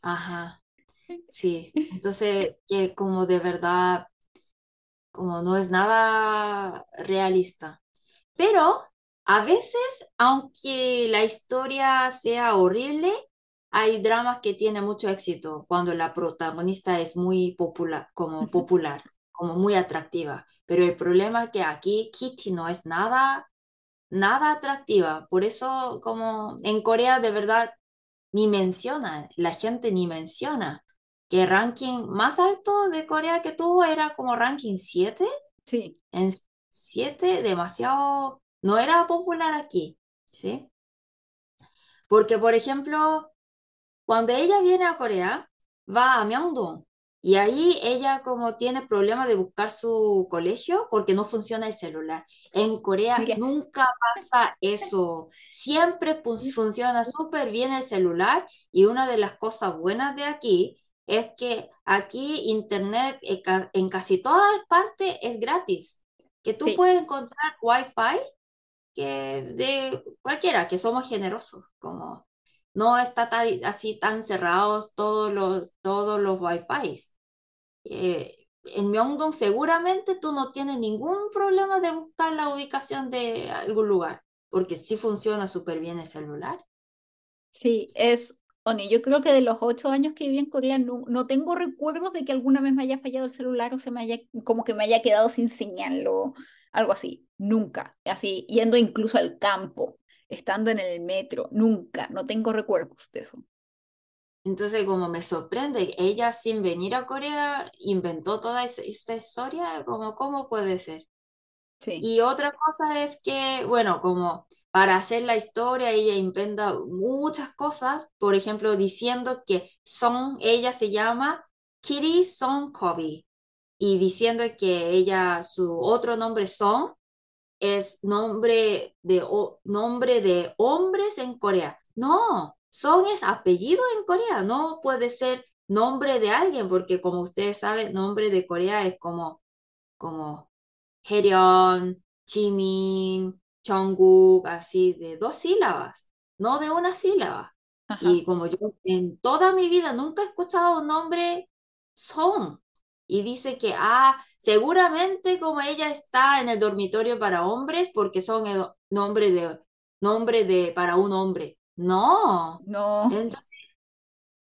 ajá, sí. Entonces, que como de verdad, como no es nada realista. Pero a veces, aunque la historia sea horrible, hay dramas que tienen mucho éxito cuando la protagonista es muy popular, como popular, como muy atractiva. Pero el problema es que aquí Kitty no es nada, nada atractiva. Por eso, como en Corea de verdad ni menciona, la gente ni menciona que el ranking más alto de Corea que tuvo era como ranking 7 Sí, en 7 demasiado, no era popular aquí, ¿sí? Porque, por ejemplo, cuando ella viene a Corea, va a Myeongdong y ahí ella como tiene problemas de buscar su colegio porque no funciona el celular. En Corea mira, nunca pasa eso. Siempre fun- funciona súper bien el celular y una de las cosas buenas de aquí es que aquí internet en ca- en casi todas partes es gratis. Que tú sí, puedes encontrar wifi que de cualquiera, que somos generosos, como no está así tan cerrados todos los, todos los Wi-Fi. Eh, en Myeongdong seguramente tú no tienes ningún problema de buscar la ubicación de algún lugar, porque sí funciona súper bien el celular. Sí, es, Oni, yo creo que de los ocho años que viví en Corea no, no, tengo recuerdos de que alguna vez me haya fallado el celular o se me haya, como que me haya quedado sin señal o algo así. Nunca. Así, yendo incluso al campo, estando en el metro, nunca. No tengo recuerdos de eso. Entonces, como me sorprende, ella sin venir a Corea inventó toda esta historia, como, ¿cómo puede ser? Sí. Y otra cosa es que, bueno, como para hacer la historia, ella inventa muchas cosas, por ejemplo, diciendo que Son, ella se llama Kitty Song Kobe, y diciendo que ella, su otro nombre Son, es nombre de, nombre de hombres en Corea. No, son es apellido en Corea, no puede ser nombre de alguien, porque como ustedes saben, nombre de Corea es como, como Jimin, Jungkook, así de dos sílabas, no de una sílaba. Y como yo en toda mi vida nunca he escuchado un nombre Son. Y dice que, ah, seguramente como ella está en el dormitorio para hombres, porque son el nombre de, nombre de, para un hombre. No. No. Entonces,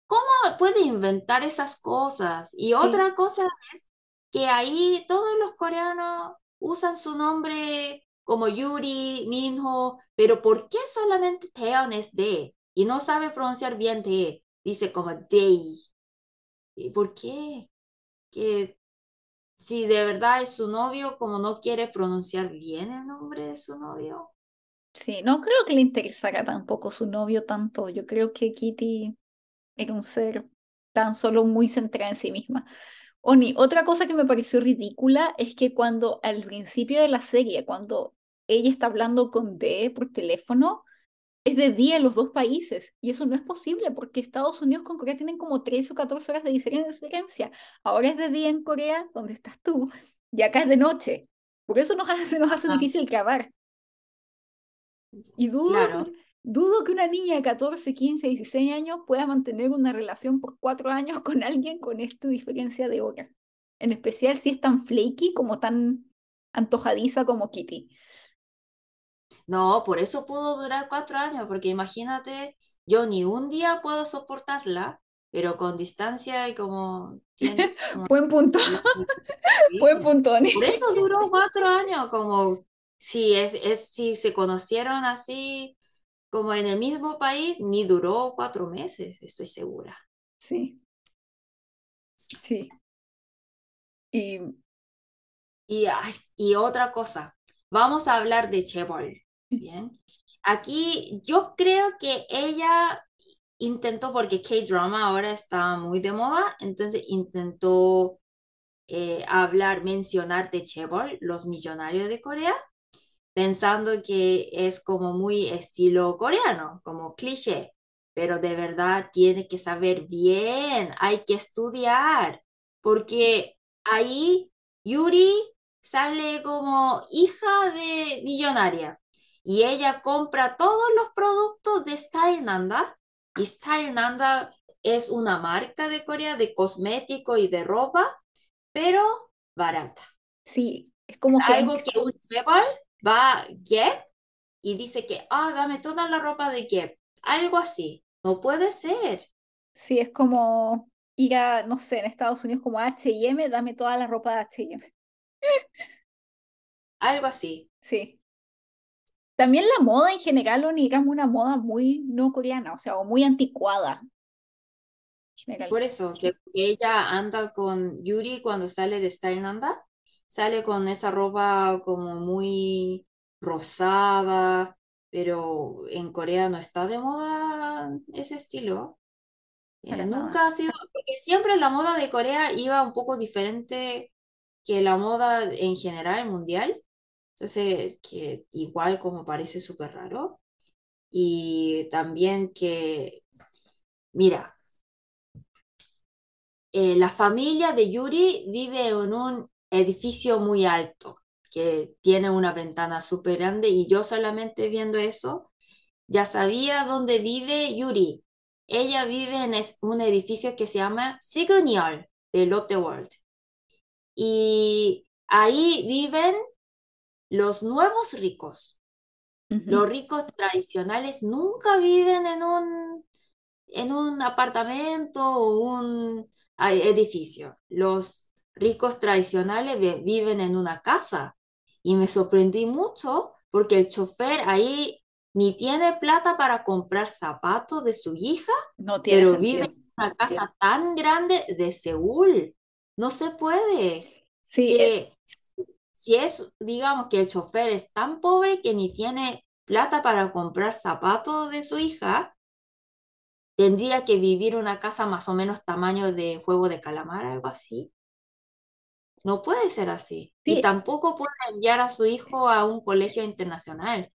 ¿cómo puede inventar esas cosas? Y otra cosa es que ahí todos los coreanos usan su nombre como Yuri, Minho, pero ¿por qué solamente Taeyeon es D? Y no sabe pronunciar bien D, dice como Day. ¿Y por qué? Que si de verdad es su novio, como no quiere pronunciar bien el nombre de su novio. Sí, no creo que le interesara tampoco su novio tanto. Yo creo que Kitty era un ser tan solo muy centrada en sí misma. Oni, otra cosa que me pareció ridícula es que cuando al principio de la serie, cuando ella está hablando con D por teléfono, es de día en los dos países. Y eso no es posible porque Estados Unidos con Corea tienen como 13 o 14 horas de diferencia. Ahora es de día en Corea, donde estás tú, y acá es de noche. Por eso nos hace, nos hace difícil grabar. Y dudo, dudo que una niña de 14, 15, 16 años pueda mantener una relación por cuatro años con alguien con esta diferencia de hora. En especial si es tan flaky como tan antojadiza como Kitty. No, por eso pudo durar cuatro años, porque imagínate, yo ni un día puedo soportarla, pero con distancia y como... Tiene, Buen punto. Buen punto, Por eso duró cuatro años, como si, es, es, si se conocieron así como en el mismo país, ni duró cuatro meses, estoy segura. Sí. Sí. Y, y, y otra cosa, vamos a hablar de Chebol. Bien. Aquí yo creo que ella intentó, porque K-drama ahora está muy de moda, entonces intentó eh, hablar, mencionar de Chebol, los millonarios de Corea, pensando que es como muy estilo coreano, como cliché, pero de verdad tiene que saber bien, hay que estudiar, porque ahí Yuri sale como hija de millonaria y ella compra todos los productos de Style Nanda y Style Nanda es una marca de Corea de cosmético y de ropa, pero barata. Sí, es como que... algo que un chaval va a Gap y dice que, ah, dame toda la ropa de Gap. Algo así. No puede ser. Sí, es como ir a, no sé, en Estados Unidos como H&M, dame toda la ropa de H&M. Algo así. Sí. También la moda en general, era una moda muy no coreana, o sea, o muy anticuada. Por eso, que, ella anda con Yuri cuando sale de Style Nanda, sale con esa ropa como muy rosada, pero en Corea no está de moda ese estilo. Eh, nunca ha sido, porque siempre la moda de Corea iba un poco diferente que la moda en general mundial. Entonces, que igual como parece súper raro. Y también que, mira, eh, la familia de Yuri vive en un edificio muy alto, que tiene una ventana súper grande y yo solamente viendo eso, ya sabía dónde vive Yuri. Ella vive en un edificio que se llama Signial de Lotte World. Y ahí viven los nuevos ricos. Los ricos tradicionales nunca viven en un, en un apartamento o un edificio. Los ricos tradicionales viven en una casa. Y me sorprendí mucho porque el chofer ahí ni tiene plata para comprar zapatos de su hija, no tiene pero vive en una casa tan grande de Seúl. No se puede. Sí. Eh, si es, digamos que el chofer es tan pobre que ni tiene plata para comprar zapatos de su hija, tendría que vivir una casa más o menos tamaño de juego de calamar, algo así. No puede ser así. Y tampoco puede enviar a su hijo a un colegio internacional.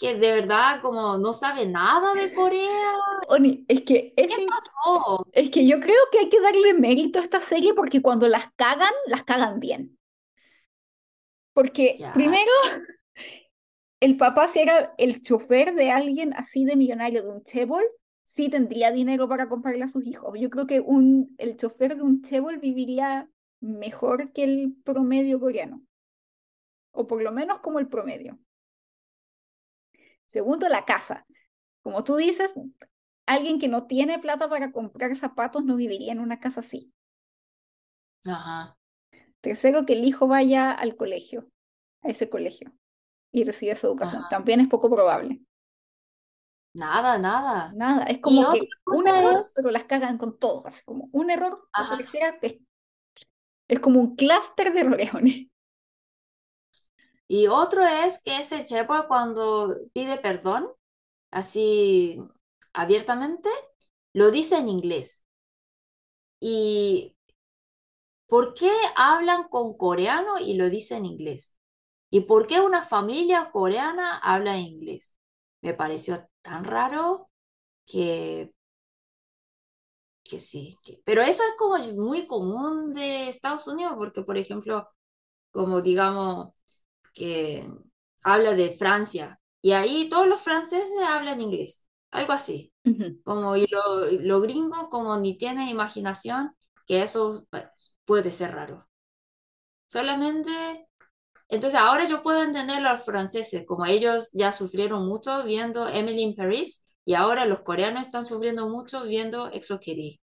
Que de verdad como no sabe nada de Corea. Oni, es que es ¿Qué pasó? Es que yo creo que hay que darle mérito a esta serie porque cuando las cagan, las cagan bien. Porque primero, el papá si era el chofer de alguien así de millonario, de un chebol, sí tendría dinero para comprarle a sus hijos. Yo creo que un, el chofer de un chebol viviría mejor que el promedio coreano. O por lo menos como el promedio. Segundo, la casa. Como tú dices, alguien que no tiene plata para comprar zapatos no viviría en una casa así. Ajá. Tercero, que el hijo vaya al colegio, a ese colegio, y reciba esa educación. También es poco probable. Nada, nada. Nada, es como que una vez, pero las cagan con todo, así como un error, o sea, es es como un clúster de leones. Y otro es que ese Shepard cuando pide perdón, así abiertamente, lo dice en inglés. ¿Y por qué hablan con coreano y lo dice en inglés? ¿Y por qué una familia coreana habla inglés? Me pareció tan raro que que sí, pero eso es como muy común de Estados Unidos, porque por ejemplo, como digamos que habla de Francia, y ahí todos los franceses hablan inglés, algo así. Como y lo, lo gringo como ni tiene imaginación, que eso pues, puede ser raro. Solamente, entonces ahora yo puedo entender a los franceses, como ellos ya sufrieron mucho viendo Emily in Paris, y ahora los coreanos están sufriendo mucho viendo Exokiri.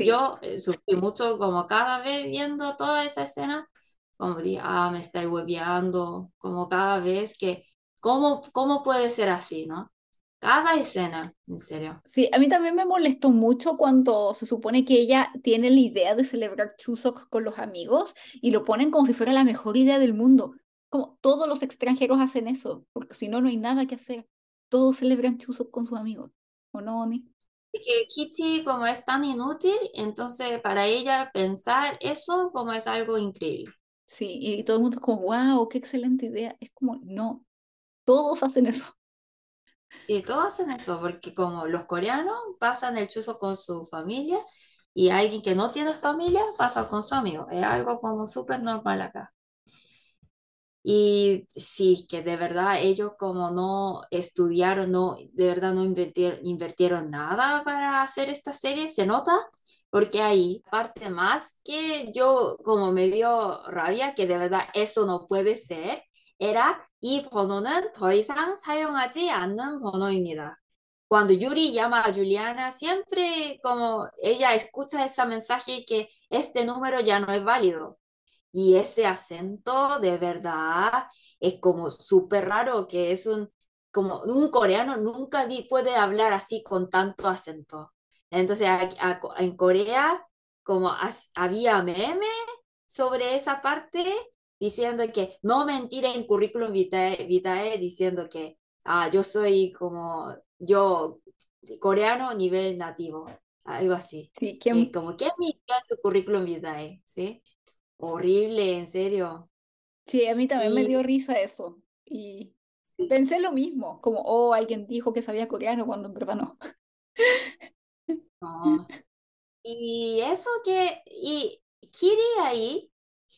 Yo eh, sufrí mucho como cada vez viendo toda esa escena, como dije, ah, me está hueveando, como cada vez que, ¿cómo, ¿cómo puede ser así, no? Cada escena, en serio. Sí, a mí también me molestó mucho cuando se supone que ella tiene la idea de celebrar Chuseok con los amigos y lo ponen como si fuera la mejor idea del mundo. Como todos los extranjeros hacen eso, porque si no, no hay nada que hacer. Todos celebran Chuseok con sus amigos. ¿O no, Oni? Que Kitty como es tan inútil, entonces para ella pensar eso como es algo increíble. Sí, y todo el mundo es como, wow, qué excelente idea. Es como, no, todos hacen eso. Sí, todos hacen eso, porque como los coreanos pasan el chuzo con su familia y alguien que no tiene familia pasa con su amigo. Es algo como súper normal acá. Y sí, que de verdad ellos como no estudiaron, no, de verdad no invirtieron, invirtieron nada para hacer esta serie, se nota, porque ahí, parte más que yo como me dio rabia, que de verdad eso no puede ser, era 이 번호는 더 이상 사용하지 않는 번호입니다. Cuando Yuri llama a Juliana, siempre como ella escucha ese mensaje que este número ya no es válido. Y ese acento de verdad es como súper raro, que es un, como un coreano nunca puede hablar así con tanto acento. Entonces en Corea como había meme sobre esa parte diciendo que no mentir en currículum vitae, vitae diciendo que ah, yo soy como yo coreano nivel nativo, algo así. Sí, que, como que mintió en su currículum vitae, ¿sí? Horrible, en serio. Sí, a mí también me dio risa eso. Y pensé lo mismo, como, oh, alguien dijo que sabía coreano cuando en verdad no. Y eso que, y Kiri ahí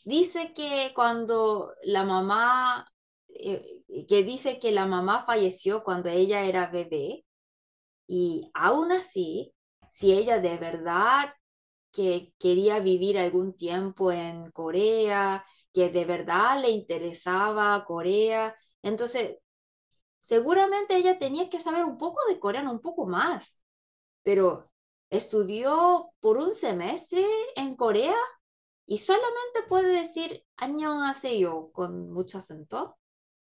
dice que cuando la mamá eh, que dice que la mamá falleció cuando ella era bebé y aún así, si ella de verdad que quería vivir algún tiempo en Corea, que de verdad le interesaba Corea, entonces seguramente ella tenía que saber un poco de coreano, un poco más, pero estudió por un semestre en Corea y solamente puede decir yo con mucho acento.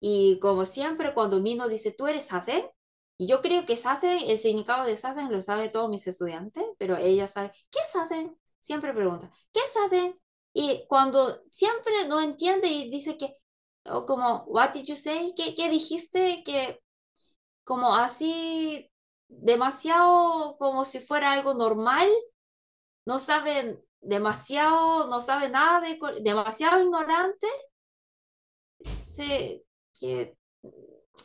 Y como siempre, cuando Mino dice, tú eres Hasen, y yo creo que Sasen, el significado de Sasen lo sabe todos mis estudiantes, pero ella sabe, ¿qué es Sasen? Siempre pregunta, ¿qué es Sasen? Y cuando siempre no entiende y dice que, o como, what did you say? ¿Qué, qué dijiste? Que como así, demasiado como si fuera algo normal, no saben demasiado, no sabe nada de, demasiado ignorante, sé que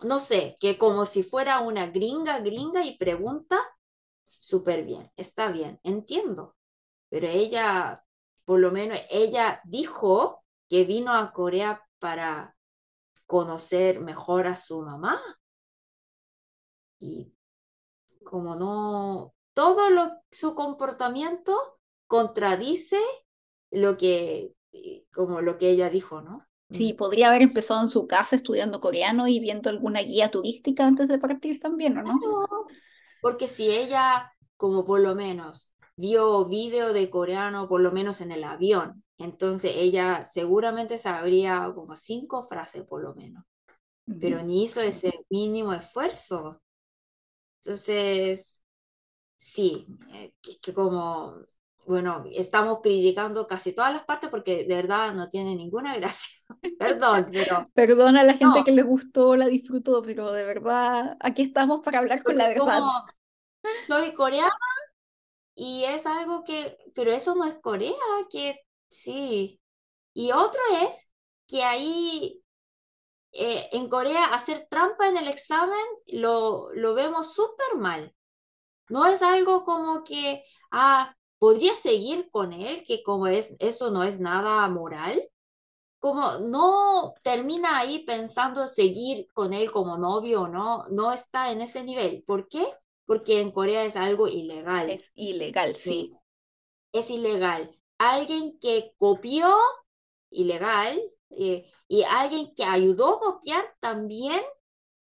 no sé, que como si fuera una gringa, gringa y pregunta, súper bien, está bien, entiendo. Pero ella, por lo menos, ella dijo que vino a Corea para conocer mejor a su mamá. Y como no, todo lo, su comportamiento contradice lo que, como lo que ella dijo, ¿no? Sí, mm. podría haber empezado en su casa estudiando coreano y viendo alguna guía turística antes de partir también, ¿o no? porque si ella, como por lo menos, vio vídeo de coreano, por lo menos en el avión, entonces ella seguramente sabría como cinco frases por lo menos, pero ni hizo ese mínimo esfuerzo. Entonces, sí, eh, que como bueno, estamos criticando casi todas las partes porque de verdad no tiene ninguna gracia. Perdón, pero... Perdona a la gente que le gustó, la disfrutó, pero de verdad, aquí estamos para hablar con la verdad. soy coreana y es algo que, pero eso no es Corea, que sí. Y otro es que ahí eh, en Corea hacer trampa en el examen lo, lo vemos súper mal. No es algo como que, ah, podría seguir con él, que como es, eso no es nada moral, como no termina ahí pensando seguir con él como novio no, no está en ese nivel. ¿Por qué? Porque en Corea es algo ilegal. Es ilegal, sí. Es ilegal. Alguien que copió, ilegal, eh, y alguien que ayudó a copiar también,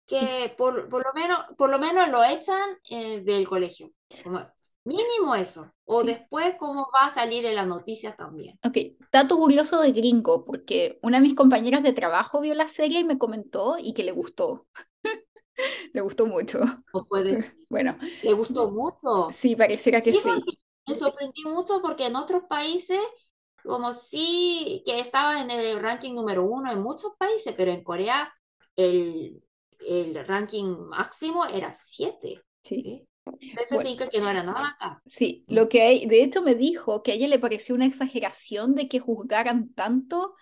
que por, por, lo, menos, por lo menos lo echan eh, del colegio. Como, Mínimo eso. O después cómo va a salir en la noticia también. Ok, dato curioso de Gringo, porque una de mis compañeras de trabajo vio la serie y me comentó y que le gustó. le gustó mucho. O puedes. Bueno. ¿Le gustó mucho? Sí, pareciera que sí. Me sorprendí mucho porque en otros países, como sí que estaba en el ranking número uno en muchos países, pero en Corea el, el ranking máximo era siete. ¿sí? Eso sí que no era nada acá. Sí, lo que hay, de hecho me dijo que a ella le pareció una exageración de que juzgaran tanto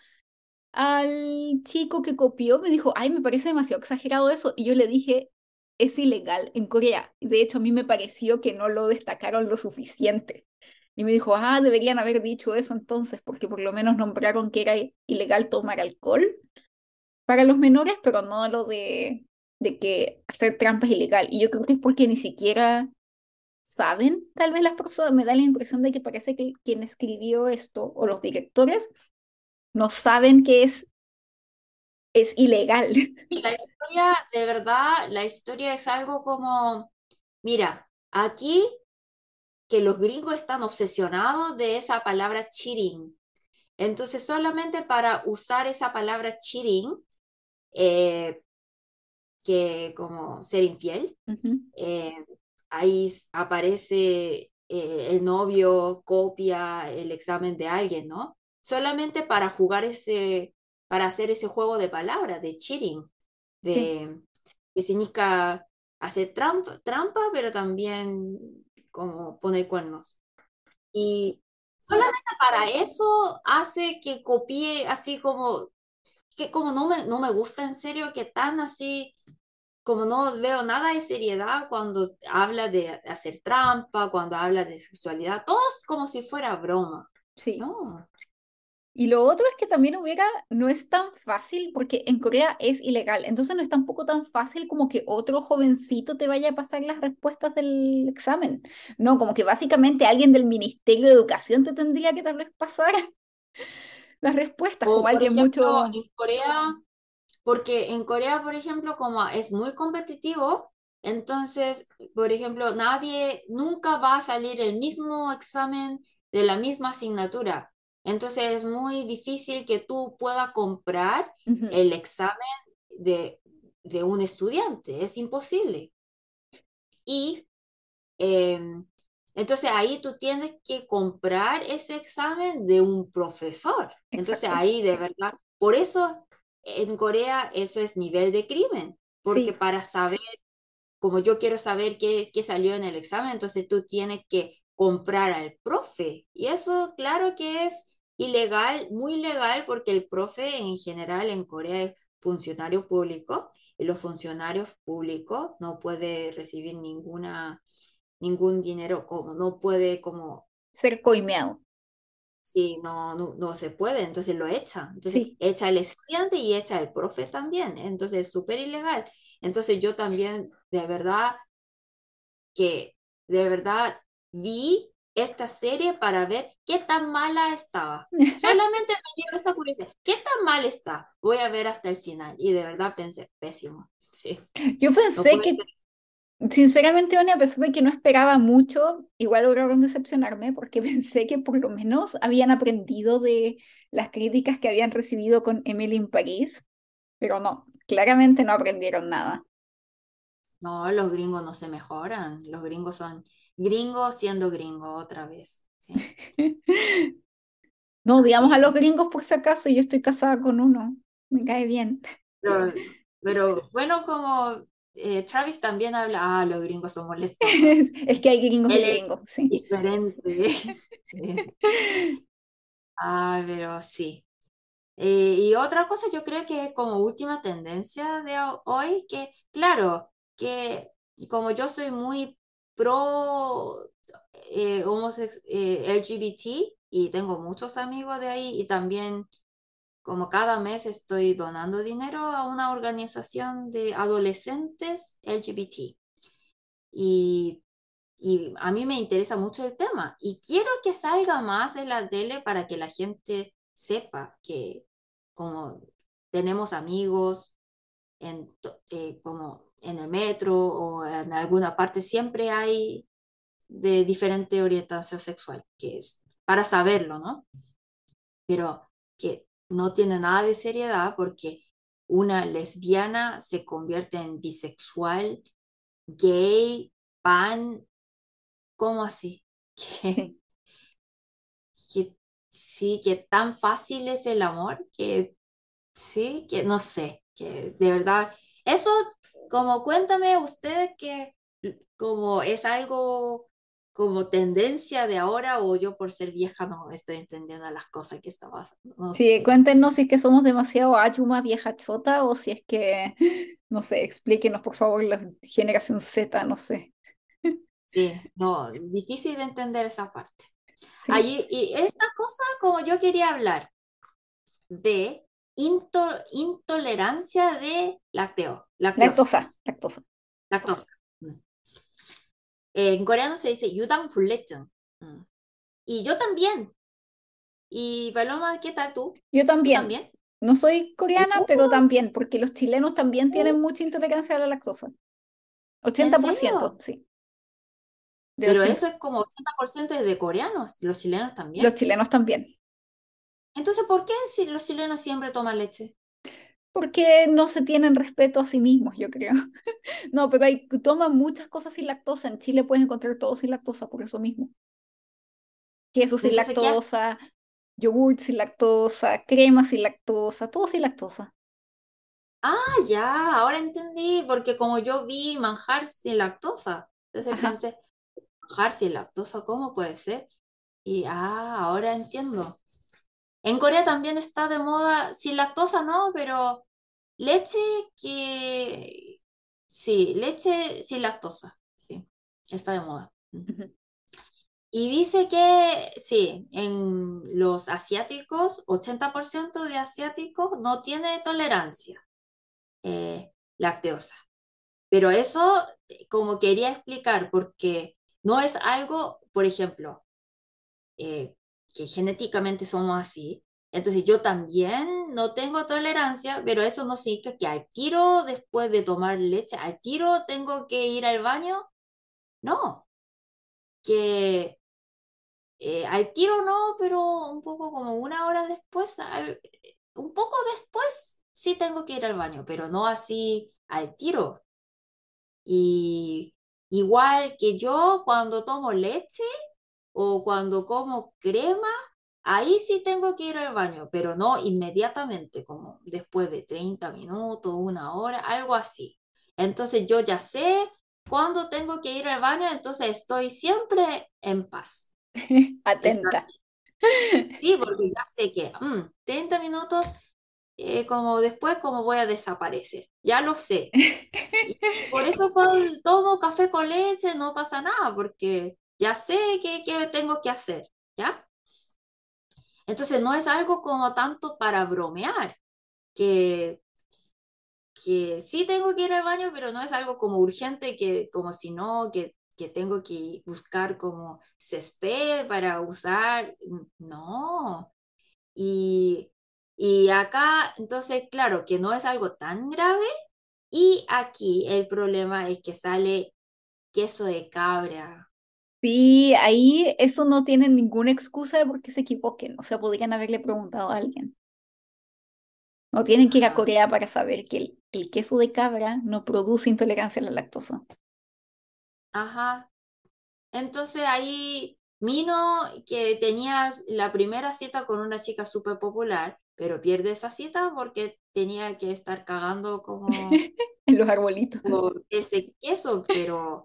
al chico que copió. Me dijo, ay, me parece demasiado exagerado eso. Y yo le dije, es ilegal en Corea. De hecho, a mí me pareció que no lo destacaron lo suficiente. Y me dijo, ah, deberían haber dicho eso entonces, porque por lo menos nombraron que era ilegal tomar alcohol para los menores, pero no lo de de que hacer trampa es ilegal. Y yo creo que es porque ni siquiera saben, tal vez las personas, me da la impresión de que parece que quien escribió esto o los directores no saben que es, es ilegal. La historia, de verdad, la historia es algo como, mira, aquí que los gringos están obsesionados de esa palabra cheating. Entonces, solamente para usar esa palabra cheating, eh, que como ser infiel. Eh, ahí aparece eh, el novio, copia el examen de alguien, ¿no? Solamente para jugar ese, para hacer ese juego de palabras, de cheating, de, que significa hacer trampa, trampa, pero también como poner cuernos. Y solamente para eso hace que copie así como que como no me, no me gusta en serio que tan así, como no veo nada de seriedad cuando habla de hacer trampa, cuando habla de sexualidad, todo es como si fuera broma. Sí. No. Y lo otro es que también hubiera, no es tan fácil porque en Corea es ilegal, entonces no es tampoco tan fácil como que otro jovencito te vaya a pasar las respuestas del examen. No, como que básicamente alguien del Ministerio de Educación te tendría que tal vez pasar las respuestas, O por alguien ejemplo, mucho... en Corea, porque en Corea, por ejemplo, como es muy competitivo, entonces, por ejemplo, nadie nunca va a salir el mismo examen de la misma asignatura. Entonces es muy difícil que tú puedas comprar el examen de, de un estudiante. Es imposible. Y em, entonces ahí tú tienes que comprar ese examen de un profesor. Entonces ahí de verdad, por eso en Corea eso es nivel de crimen, porque Sí, para saber, como yo quiero saber qué, qué salió en el examen, entonces tú tienes que comprar al profe. Y eso claro que es ilegal, muy ilegal, porque el profe en general en Corea es funcionario público y los funcionarios públicos no pueden recibir ninguna ningún dinero, como no puede, como, ser coimeado. si no, no, no se puede, entonces lo echa. Entonces Sí, echa el estudiante y echa el profe también. Entonces es súper ilegal. Entonces yo también, de verdad, que de verdad vi esta serie para ver qué tan mala estaba. Solamente me dio esa curiosidad. ¿Qué tan mal está? Voy a ver hasta el final. Y de verdad pensé, pésimo. Sí, yo no pensé puede que ser. Sinceramente, Oni, a pesar de que no esperaba mucho, igual lograron decepcionarme porque pensé que por lo menos habían aprendido de las críticas que habían recibido con Emily in París, pero no, claramente no aprendieron nada. No, los gringos no se mejoran. Los gringos son gringos siendo gringos otra vez. Sí, No odiamos a los gringos por si acaso, yo estoy casada con uno, me cae bien. Pero, pero bueno, como eh, Travis también habla, ah, los gringos son molestosos. Es que hay gringos y Él es gringos, sí. diferente. Sí. Ah, pero sí. Eh, y otra cosa, yo creo que como última tendencia de ho- hoy, que claro, que como yo soy muy pro eh, homosex- eh, LGBT y tengo muchos amigos de ahí y también como cada mes estoy donando dinero a una organización de adolescentes LGBT. Y, y a mí me interesa mucho el tema y quiero que salga más en la tele para que la gente sepa que como tenemos amigos en, eh, como en el metro o en alguna parte, siempre hay de diferente orientación sexual, que es para saberlo, ¿no? Pero que no tiene nada de seriedad porque una lesbiana se convierte en bisexual, gay, pan, ¿cómo así? Que, Sí. que sí, que tan fácil es el amor que sí, que no sé, que de verdad, eso como cuéntame usted que como es algo como tendencia de ahora o yo por ser vieja no estoy entendiendo las cosas que está pasando, no Sí, sé. cuéntenos si es que somos demasiado achuma, vieja chota, o si es que, no sé, explíquenos por favor la generación Z, no sé. Sí, no, difícil de entender esa parte. Sí, Allí, y esta cosa como yo quería hablar de into- intolerancia de lactosa, lactosa, lactosa. lactosa. Eh, en coreano se dice Yudang Fullechen. Mm. Y yo también. Y Paloma, ¿qué tal tú? Yo también. También? No soy coreana, pero también, porque los chilenos también tienen mucha intolerancia a la lactosa. 80%, sí. De pero eso es como 80% es de coreanos, los chilenos también. Los chilenos también. Entonces, ¿por qué si los chilenos siempre toman leche? Porque no se tienen respeto a sí mismos, yo creo. No, pero hay, toman muchas cosas sin lactosa. En Chile puedes encontrar todo sin lactosa por eso mismo. Queso sin lactosa, yogurt sin lactosa, crema sin lactosa, todo sin lactosa. Ah, ya, ahora entendí, porque como yo vi manjar sin lactosa, entonces Ajá. pensé, manjar sin lactosa, ¿cómo puede ser? Y ah, ahora entiendo. En Corea también está de moda, sin lactosa no, pero leche que... Sí, leche sin lactosa, sí, está de moda. Y dice que sí, en los asiáticos, 80% de asiáticos no tiene tolerancia eh, lactosa. Pero eso, como quería explicar, porque no es algo, por ejemplo, eh, que genéticamente somos así. Entonces yo también no tengo tolerancia, pero eso no significa que al tiro, después de tomar leche, al tiro tengo que ir al baño. No, que eh, al tiro no, pero un poco como una hora después, un poco después sí tengo que ir al baño, pero no así al tiro. Y igual que yo cuando tomo leche o cuando como crema, ahí sí tengo que ir al baño, pero no inmediatamente, como después de 30 minutos, una hora, algo así. Entonces yo ya sé cuándo tengo que ir al baño, entonces estoy siempre en paz. Atenta. Sí, porque ya sé que 30 mm, minutos, eh, como después, como voy a desaparecer. Ya lo sé. por eso cuando tomo café con leche no pasa nada, porque ya sé qué, tengo que hacer, ¿ya? Entonces no es algo como tanto para bromear, que, que sí tengo que ir al baño, pero no es algo como urgente, que como si no, que que tengo que buscar como césped para usar, no. Y, y acá, entonces, claro, que no es algo tan grave. Y aquí el problema es que sale queso de cabra. Sí, ahí eso no tiene ninguna excusa de por qué se equivoquen. O sea, podrían haberle preguntado a alguien. No tienen que ir a Corea para saber que el, el queso de cabra no produce intolerancia a la lactosa. Ajá. Entonces ahí Mino, que tenía la primera cita con una chica súper popular, pero pierde esa cita porque tenía que estar cagando como en los arbolitos. por ese queso, pero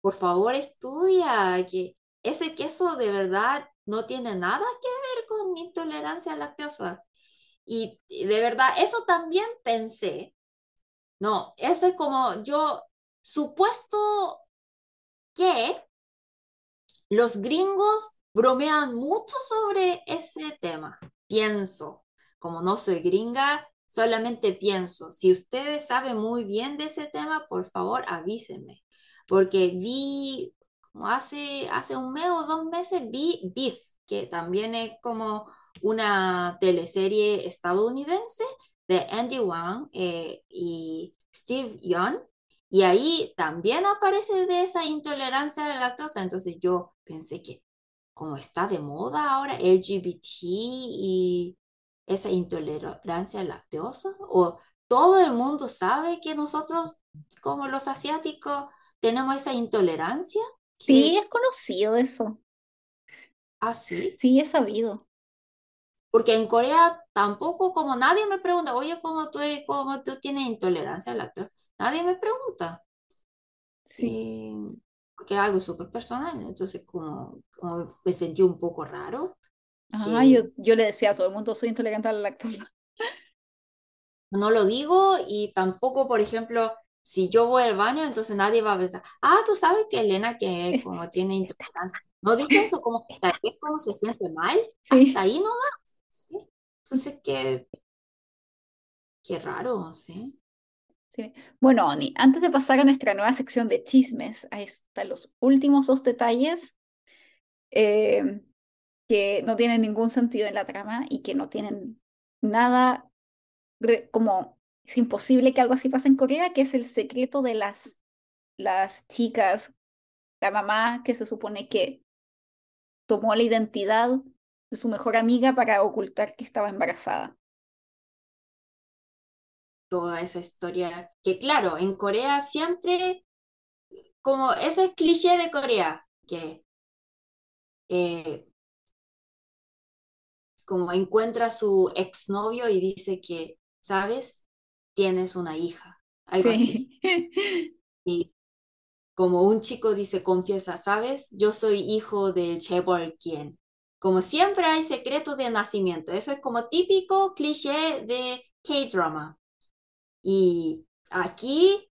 por favor estudia que ese queso de verdad no tiene nada que ver con intolerancia a lactosa. Y de verdad, eso también pensé. No, eso es como yo supuesto que los gringos bromean mucho sobre ese tema. Pienso, como no soy gringa, solamente pienso, si ustedes saben muy bien de ese tema, por favor avísenme, porque vi, como hace, hace un mes o dos meses, vi Beef, que también es como una teleserie estadounidense de Andy Wang eh, y Steve Young, y ahí también aparece de esa intolerancia a la lactosa. Entonces yo pensé que como está de moda ahora LGBT y esa intolerancia a la lactosa, o todo el mundo sabe que nosotros como los asiáticos tenemos esa intolerancia. Sí, es conocido eso. ¿Ah, sí? Sí, es sabido. Porque en Corea tampoco, como nadie me pregunta, oye, ¿cómo tú, cómo tú tienes intolerancia a la lactosa? Nadie me pregunta. Sí. porque es algo súper personal, entonces como, me sentí un poco raro. Ah, yo, yo le decía a todo el mundo, soy intolerante a la lactosa. No lo digo y tampoco, por ejemplo, si yo voy al baño, entonces nadie va a pensar, ah, tú sabes que Elena que como tiene intolerancia. No dice eso, como tal vez como se siente mal, hasta ahí no va. Entonces, qué, qué raro, ¿sí? Sí. Bueno, Oni, antes de pasar a nuestra nueva sección de chismes, ahí están los últimos dos detalles eh, que no tienen ningún sentido en la trama y que no tienen nada como es imposible que algo así pase en Corea, que es el secreto de las, las chicas, la mamá que se supone que tomó la identidad de su mejor amiga para ocultar que estaba embarazada. Toda esa historia, que claro, en Corea siempre, como eso es cliché de Corea, que eh, como encuentra a su exnovio y dice que, ¿sabes? Tienes una hija, algo así. Y como un chico dice, confiesa, ¿sabes? Yo soy hijo del Chebol quien como siempre hay secretos de nacimiento. Eso es como típico cliché de K-drama. Y aquí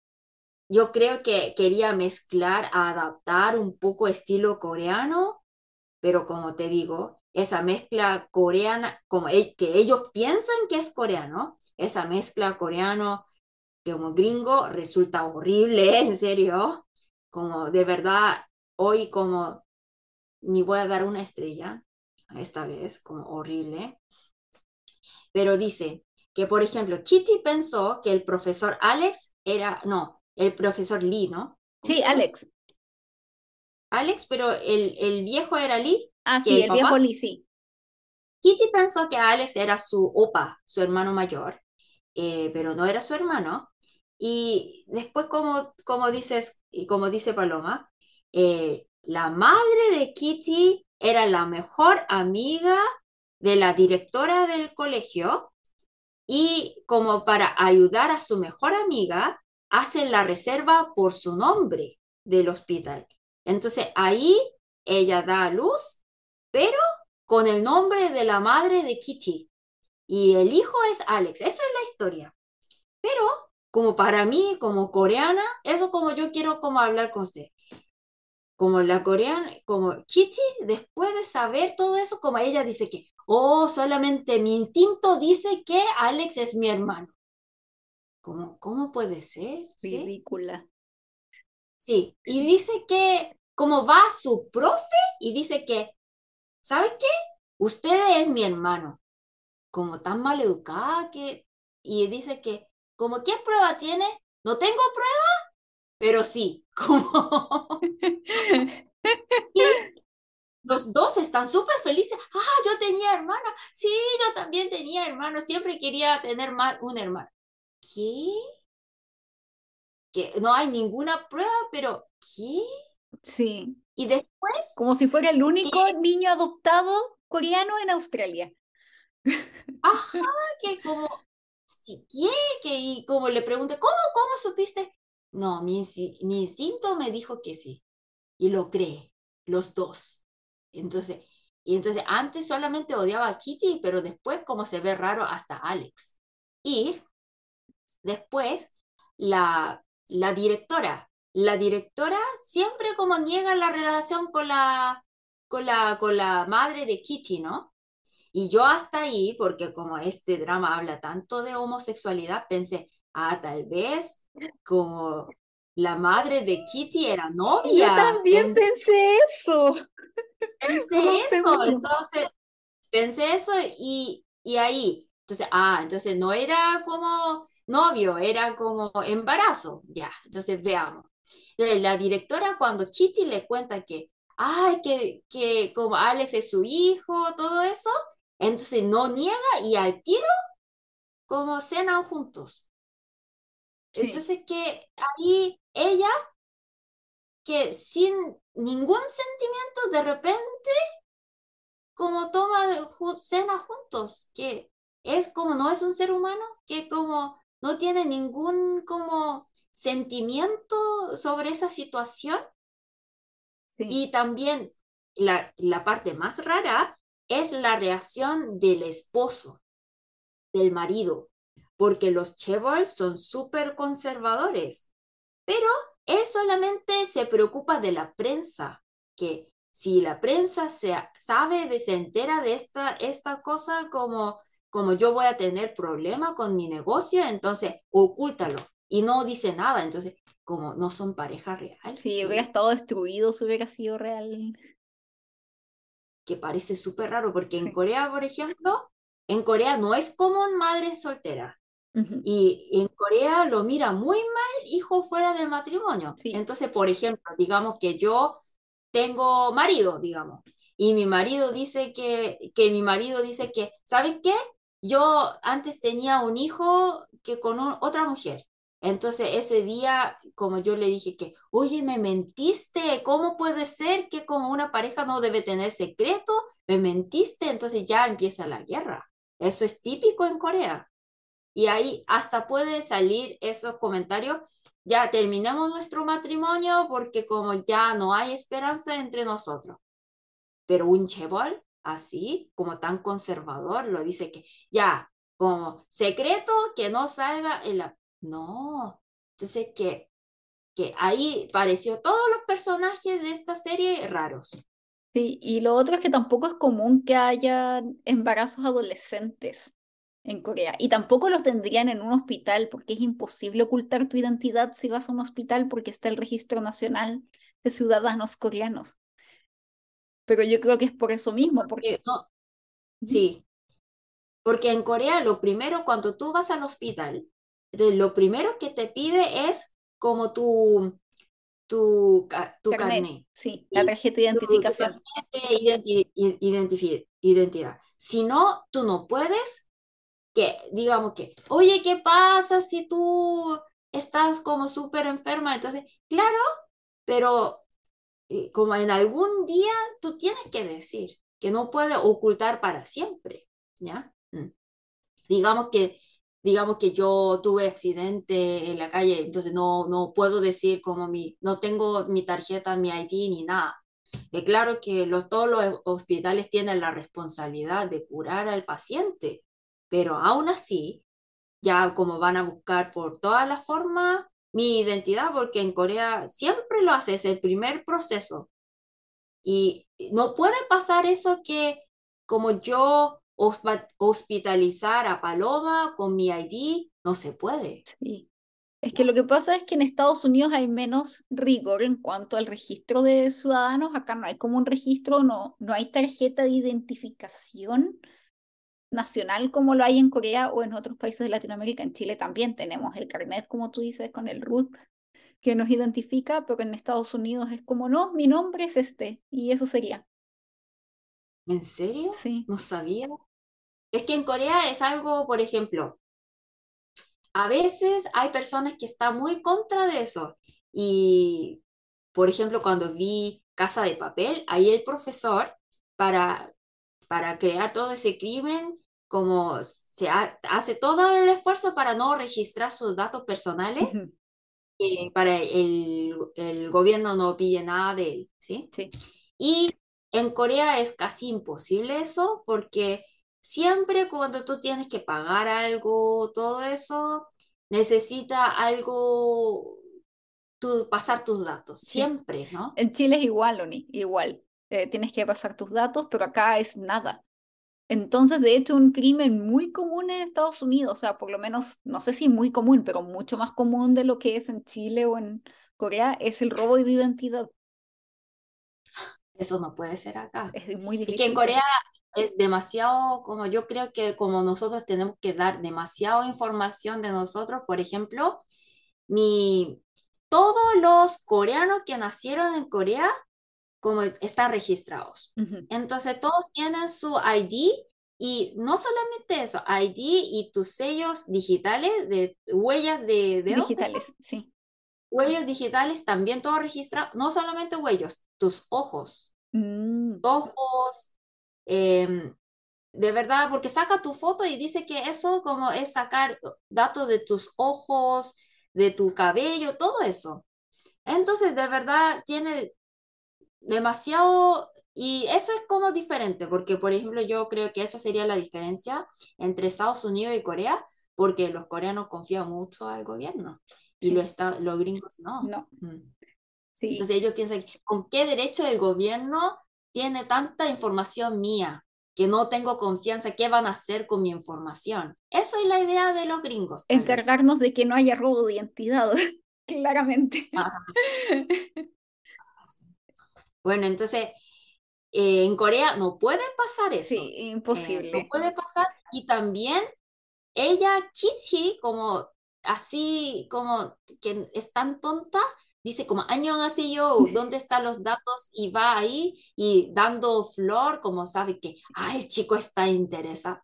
yo creo que quería mezclar, adaptar un poco estilo coreano pero como te digo, esa mezcla coreana, como que ellos piensan que es coreano, esa mezcla coreano como gringo resulta horrible, en serio, como de verdad, hoy como ni voy a dar una estrella, esta vez, como horrible. Pero dice que, por ejemplo, Kitty pensó que el profesor Alex era, no, el profesor Lee, ¿no? Sí, Alex. Alex, pero el, el viejo era Lee. Ah, sí, el, viejo. Kitty pensó que Alex era su opa, su hermano mayor, eh, pero no era su hermano. Y después, como, como dices, y como dice Paloma, eh, la madre de Kitty era la mejor amiga de la directora del colegio y como para ayudar a su mejor amiga, hacen la reserva por su nombre del hospital. Entonces ahí ella da a luz, pero con el nombre de la madre de Kitty. Y el hijo es Alex. Eso es la historia. Pero como para mí, como coreana, eso como yo quiero como hablar con usted. Como la coreana, como Kitty, después de saber todo eso, como ella dice que, oh, solamente mi instinto dice que Alex es mi hermano. Como, ¿Cómo puede ser? Ridícula. Sí, y dice que, como va su profe y dice que, ¿sabes qué? Usted es mi hermano. Como tan mal educada que, y dice que, como, ¿qué prueba tiene? No tengo prueba, pero sí, como... los dos están súper felices. Ah, yo tenía hermana. Sí, yo también tenía hermano. Siempre quería tener más un hermano. ¿Qué? Que no hay ninguna prueba, pero ¿qué? Sí. Y después... Como si fuera el único niño adoptado coreano en Australia. Ajá, que como, ¿qué? Que, y como le pregunté, ¿cómo, cómo supiste? No, mi, mi instinto me dijo que sí. Y lo cree, los dos. Entonces, y entonces antes solamente odiaba a Kitty, pero después como se ve raro hasta Alex. Y después la, la directora, la directora siempre como niega la relación con la, con la, con la madre de Kitty, ¿no? Y yo hasta ahí, porque como este drama habla tanto de homosexualidad, pensé, ah, tal vez como la madre de Kitty era novia. Yo también pensé, eso. Pensé eso, entonces pensé eso y, y ahí, entonces, ah, entonces no era como novio, era como embarazo, ya, entonces veamos. La directora cuando Kitty le cuenta que, ay, que, que como Alex es su hijo, todo eso, entonces no niega y al tiro como cenan juntos. Entonces que ahí ella, que sin ningún sentimiento, de repente, como toma cena juntos, que es como no es un ser humano, que como no tiene ningún como sentimiento sobre esa situación. Y también la, la parte más rara es la reacción del esposo, del marido, porque los Chebol son súper conservadores, pero él solamente se preocupa de la prensa, que si la prensa se sabe, de, se entera de esta, esta cosa como, como yo voy a tener problema con mi negocio, entonces ocúltalo y no dice nada, entonces como no son pareja real. Si hubiera estado destruido, si hubiera sido real que parece súper raro, porque en Corea, por ejemplo, en Corea no es común madre soltera. Y en Corea lo mira muy mal hijo fuera del matrimonio. Entonces, por ejemplo, digamos que yo tengo marido, digamos, y mi marido dice que, que mi marido dice que, ¿sabes qué? Yo antes tenía un hijo que con otra mujer. Entonces ese día, como yo le dije que, oye, me mentiste, ¿cómo puede ser que como una pareja no debe tener secreto? Me mentiste, entonces ya empieza la guerra. Eso es típico en Corea. Y ahí hasta puede salir esos comentarios, ya terminamos nuestro matrimonio porque como ya no hay esperanza entre nosotros. Pero un chebol así, como tan conservador, lo dice que ya, como secreto que no salga en la no, entonces que, que ahí pareció todos los personajes de esta serie raros. Sí, y lo otro es que tampoco es común que haya embarazos adolescentes en Corea. Y tampoco los tendrían en un hospital, porque es imposible ocultar tu identidad si vas a un hospital porque está el registro nacional de ciudadanos coreanos. Pero yo creo que es por eso mismo. Porque... no. Sí. Porque en Corea lo primero, cuando tú vas al hospital, lo primero que te pide es como tu, tu, tu carnet. Sí, la tarjeta de identificación. identidad. Si no, tú no puedes que, digamos que, oye, ¿qué pasa si tú estás como súper enferma? Entonces, claro, pero como en algún día tú tienes que decir que no puede ocultar para siempre, ¿ya? Mm. Digamos que digamos que yo tuve accidente en la calle, entonces no, no puedo decir como mi, no tengo mi tarjeta, mi ID ni nada. que claro que los, todos los hospitales tienen la responsabilidad de curar al paciente, pero aún así, ya como van a buscar por todas las formas mi identidad, porque en Corea siempre lo haces, el primer proceso. Y no puede pasar eso que como yo hospitalizar a Paloma con mi ID, no se puede. Sí. Es que lo que pasa es que en Estados Unidos hay menos rigor en cuanto al registro de ciudadanos. Acá no hay como un registro, no, no hay tarjeta de identificación nacional como lo hay en Corea o en otros países de Latinoamérica. En Chile también tenemos el carnet, como tú dices, con el RUT que nos identifica, pero en Estados Unidos es como, no, mi nombre es este, y eso sería. ¿En serio? Sí. No sabía. Es que en Corea es algo, por ejemplo, a veces hay personas que están muy contra de eso. Y, por ejemplo, cuando vi Casa de Papel, ahí el profesor, para, para crear todo ese crimen, como se hace todo el esfuerzo para no registrar sus datos personales, eh, para el, el, gobierno no pille nada de él, ¿sí? Sí. Y en Corea es casi imposible eso porque siempre cuando tú tienes que pagar algo, todo eso, necesita algo, tu, pasar tus datos, siempre, ¿no? En Chile es igual, Oni, igual. Eh, tienes que pasar tus datos, pero acá es nada. Entonces, de hecho, un crimen muy común en Estados Unidos, o sea, por lo menos, no sé si muy común, pero mucho más común de lo que es en Chile o en Corea, es el robo de identidad. Eso no puede ser acá. Es muy difícil. Y que en Corea es demasiado, como yo creo que como nosotros tenemos que dar demasiada información de nosotros, por ejemplo, mi, todos los coreanos que nacieron en Corea como están registrados. Entonces todos tienen su ID y no solamente eso, ID y tus sellos digitales de huellas de dedos. Digitales, sí. Huellas digitales también todo registrado, no solamente huellos, tus ojos. Mm. Ojos, em, de verdad, porque saca tu foto y dice que eso como es sacar datos de tus ojos, de tu cabello, todo eso. Entonces, de verdad, tiene demasiado, y eso es como diferente, porque por ejemplo yo creo que eso sería la diferencia entre Estados Unidos y Corea, porque los coreanos confían mucho al gobierno y los, los gringos no. No. Mm. Sí. Entonces ellos piensan, ¿con qué derecho el gobierno tiene tanta información mía? que no tengo confianza, ¿qué van a hacer con mi información? Eso es la idea de los gringos. Encargarnos de que no haya robo de identidad, claramente. Bueno, entonces, eh, en Corea no puede pasar eso. Sí, imposible. no puede pasar. Y también ella, Kitty, como así, como que es tan tonta, dice como, año así yo, ¿dónde están los datos? Y va ahí y dando flor, como sabe que, ah, el chico está interesado.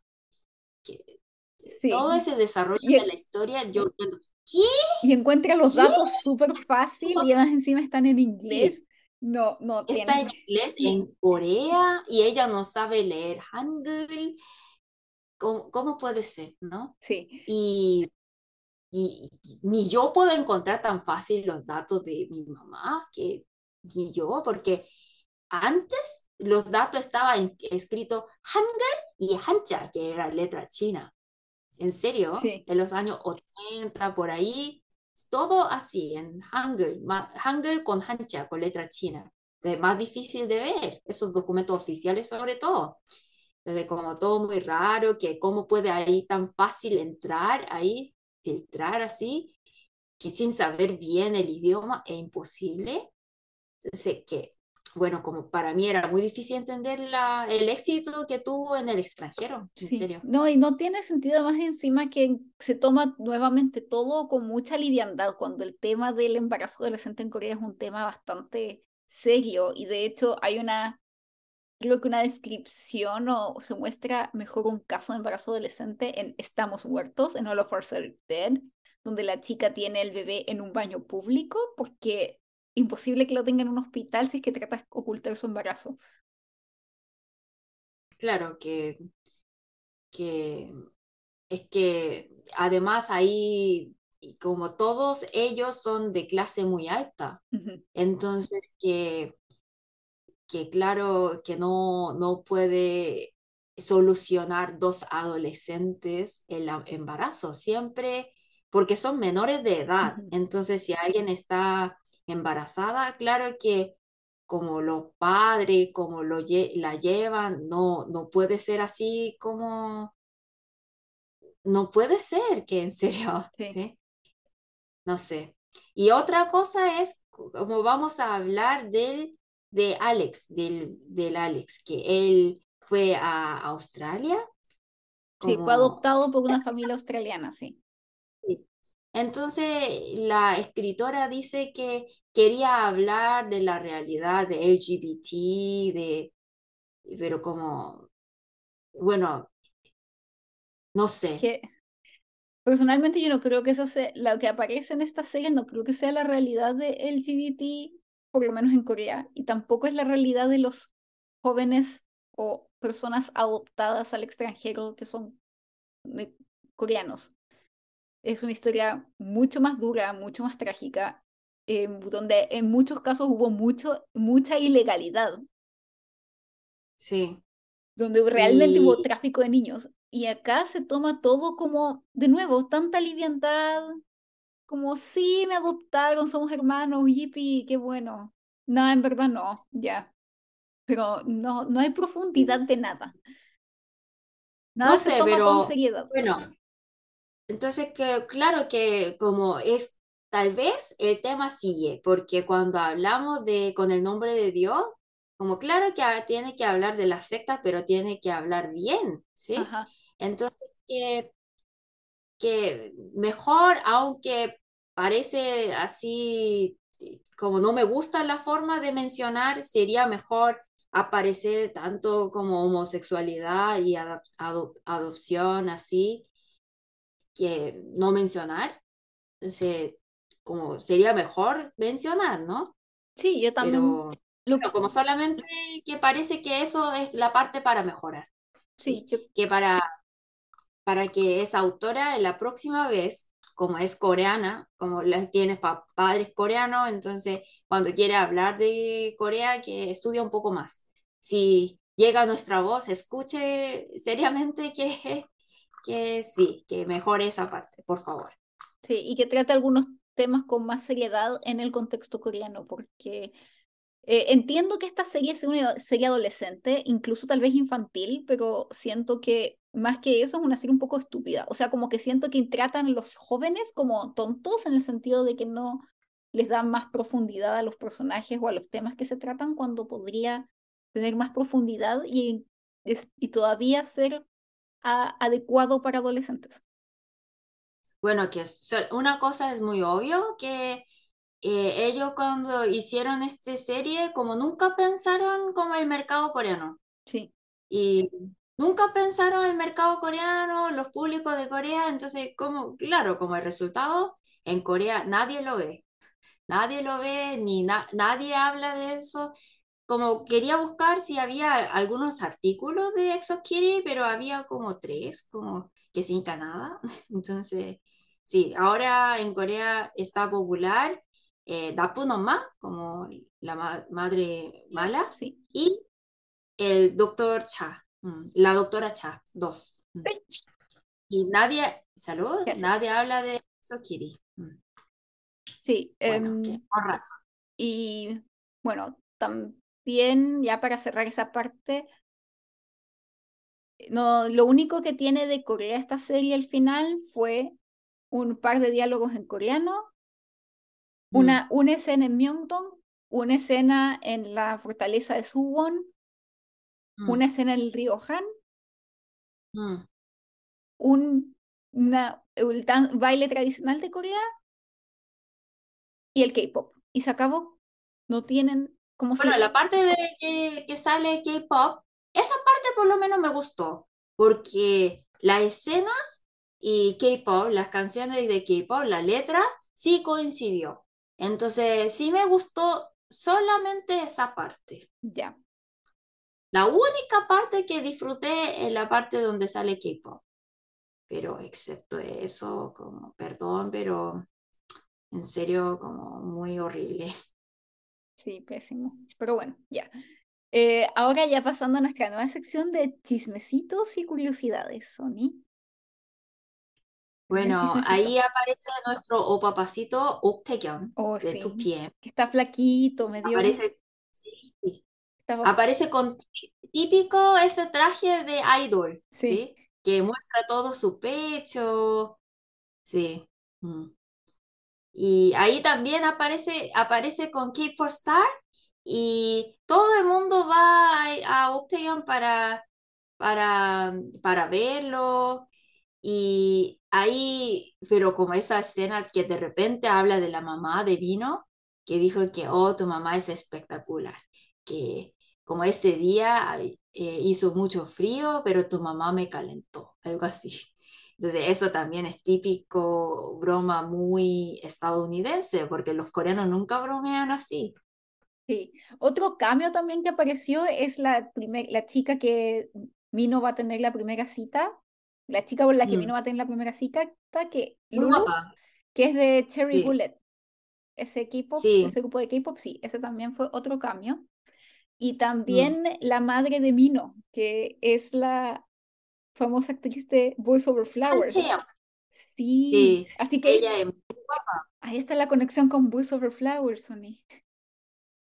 Todo ese desarrollo de la historia, yo ¿qué? Y encuentra los datos súper fácil y además encima están en inglés. No, no. Está en inglés, en Corea, y ella no sabe leer Hangul. ¿Cómo, cómo puede ser, no? Sí. Y, y, ni yo puedo encontrar tan fácil los datos de mi mamá, que ni yo, porque antes los datos estaban escritos Hangul y Hancha, que era letra china. ¿En serio? Sí. En los años 80, por ahí, todo así, en Hangul, Hangul con Hancha, con letra china. es más difícil de ver, esos documentos oficiales sobre todo. Entonces, como todo muy raro, que cómo puede ahí tan fácil entrar ahí, filtrar así, que sin saber bien el idioma es imposible. Entonces, que, bueno, como para mí era muy difícil entender la, el éxito que tuvo en el extranjero, en serio. No, y no tiene sentido más encima que se toma nuevamente todo con mucha liviandad, cuando el tema del embarazo adolescente en Corea es un tema bastante serio y de hecho hay una, creo que una descripción o, se muestra mejor un caso de embarazo adolescente en Estamos Muertos, en All of Us Are Dead, donde la chica tiene el bebé en un baño público porque imposible que lo tenga en un hospital si es que trata de ocultar su embarazo. Claro que, que es que además ahí como todos ellos son de clase muy alta, entonces que, que claro que no, no puede solucionar dos adolescentes el embarazo, siempre porque son menores de edad. Entonces, si alguien está embarazada, claro que como los padres, como lo la llevan, no, no puede ser así como... No puede ser que en serio, ¿sí? No sé. Y otra cosa es, como vamos a hablar del, de Alex, del, del Alex, que él fue a Australia. Sí, fue adoptado por una familia australiana, sí. Entonces, la escritora dice que quería hablar de la realidad de LGBT, de, pero como, bueno, no sé. personalmente yo no creo que eso sea, lo que aparece en esta serie no creo que sea la realidad de LGBT, por lo menos en Corea, y tampoco es la realidad de los jóvenes o personas adoptadas al extranjero que son coreanos es una historia mucho más dura, mucho más trágica, donde en muchos casos hubo mucho, mucha ilegalidad. Sí. Donde realmente hubo tráfico de niños. Y acá se toma todo como, de nuevo, tanta liviandad, como sí, me adoptaron, somos hermanos, yipi, qué bueno. No, en verdad no, ya. Pero no, no hay profundidad de nada. Nada no sé, pero bueno, entonces, que, claro que como es, tal vez el tema sigue, porque cuando hablamos de con el nombre de Dios, como claro que tiene que hablar de la secta, pero tiene que hablar bien, ¿sí? Entonces, que, que mejor, aunque parece así, como no me gusta la forma de mencionar, sería mejor aparecer tanto como homosexualidad y adopción así, que no mencionar. Entonces, como sería mejor mencionar, ¿no? Sí, yo también. Pero, como solamente que parece que eso es la parte para mejorar. Sí, que para, para que esa autora la próxima vez, como es coreana, como tiene padres coreanos, entonces cuando quiere hablar de Corea, que estudie un poco más. Si llega nuestra voz, escuche seriamente que que sí, que mejore esa parte, por favor. Sí, y que trate algunos temas con más seriedad en el contexto coreano, porque eh, entiendo que esta serie es una serie adolescente, incluso tal vez infantil, pero siento que más que eso es una serie un poco estúpida. O sea, como que siento que tratan a los jóvenes como tontos en el sentido de que no les dan más profundidad a los personajes o a los temas que se tratan cuando podría tener más profundidad y, y todavía ser adecuado para adolescentes? Bueno, que una cosa es muy obvio, que eh, ellos cuando hicieron esta serie, como nunca pensaron como el mercado coreano. Sí. Y nunca pensaron el mercado coreano, los públicos de Corea, entonces, como, claro, como el resultado, en Corea nadie lo ve. Nadie lo ve, ni nadie habla de eso como quería buscar si había algunos artículos de ExoKitty, pero había como tres, como que sin nada. Entonces, sí, ahora en Corea está popular eh, Dapunoma, como la madre mala, sí. y el doctor Cha, mm, la doctora Cha, dos. Mm. Y nadie, salud, nadie habla de ExoKitty. Mm. Sí, bueno, em, razón. Y bueno, también, ya para cerrar esa parte, no, lo único que tiene de Corea esta serie al final fue un par de diálogos en coreano, Mm, una, una escena en Myeongdong, una escena en la fortaleza de Suwon, mm, una escena en el río Han, mm. un una, el baile tradicional de Corea y el K-pop. Y se acabó. No tienen como si... Bueno, la parte de que, que sale K-pop, esa parte por lo menos me gustó, porque las escenas y K-pop, las canciones de K-pop, las letras, sí coincidió. Entonces, sí me gustó solamente esa parte. Ya. La única parte que disfruté es la parte donde sale K-pop. Pero excepto eso, como, perdón, pero en serio, como muy horrible. Sí, pésimo. Pero bueno, ya. Eh, ahora ya pasando a nuestra nueva sección de chismecitos y curiosidades, Sony. Bueno, ahí aparece nuestro opapacito Uk Tae-kyun Oh, de. 2PM. Que está flaquito, medio... Aparece, aparece con típico ese traje de idol, Sí. Que muestra todo su pecho, sí. mm. Y ahí también aparece, aparece con K-Pop Star y todo el mundo va a, a Tae-kyun para, para, para verlo. Y ahí, pero como esa escena que de repente habla de la mamá de Vino, que dijo que, oh, tu mamá es espectacular, que como ese día eh, hizo mucho frío, pero tu mamá me calentó, algo así. Entonces, eso también es típico, broma muy estadounidense, porque los coreanos nunca bromean así. Sí. Otro cambio también que apareció es la, primer, la chica que Mino va a tener la primera cita. La chica con la que Mm. Mino va a tener la primera cita, que Muy Lulu, guapa. que es de Cherry Sí. Bullet. Ese K-pop, Sí. ese grupo de K-pop, sí, ese también fue otro cambio. Y Mm. también la madre de Mino, que es la famosa actriz de Voice Over Flowers. Sí, Sí, así que ella es ahí está la conexión con Voice Over Flowers, Sony.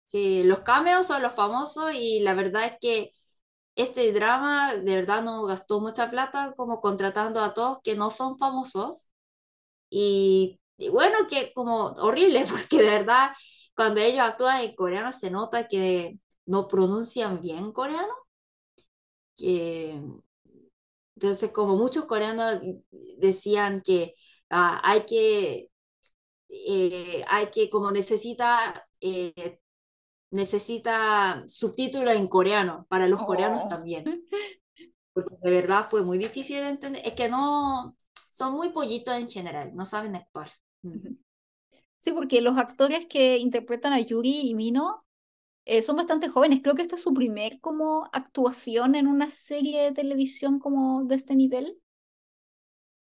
Sí, los cameos son los famosos y la verdad es que este drama de verdad no gastó mucha plata como contratando a todos que no son famosos. Y, y bueno, que como horrible porque de verdad cuando ellos actúan en coreano se nota que no pronuncian bien coreano, que entonces como muchos coreanos decían que ah, hay que, eh, hay que como necesita... eh, necesita subtítulos en coreano para los coreanos Oh. también, porque de verdad fue muy difícil de entender. Es que no, son muy pollitos en general, no saben actuar. Mm. Sí, porque los actores que interpretan a Yuri y Mino eh, son bastante jóvenes. Creo que esta es su primer como actuación en una serie de televisión como de este nivel,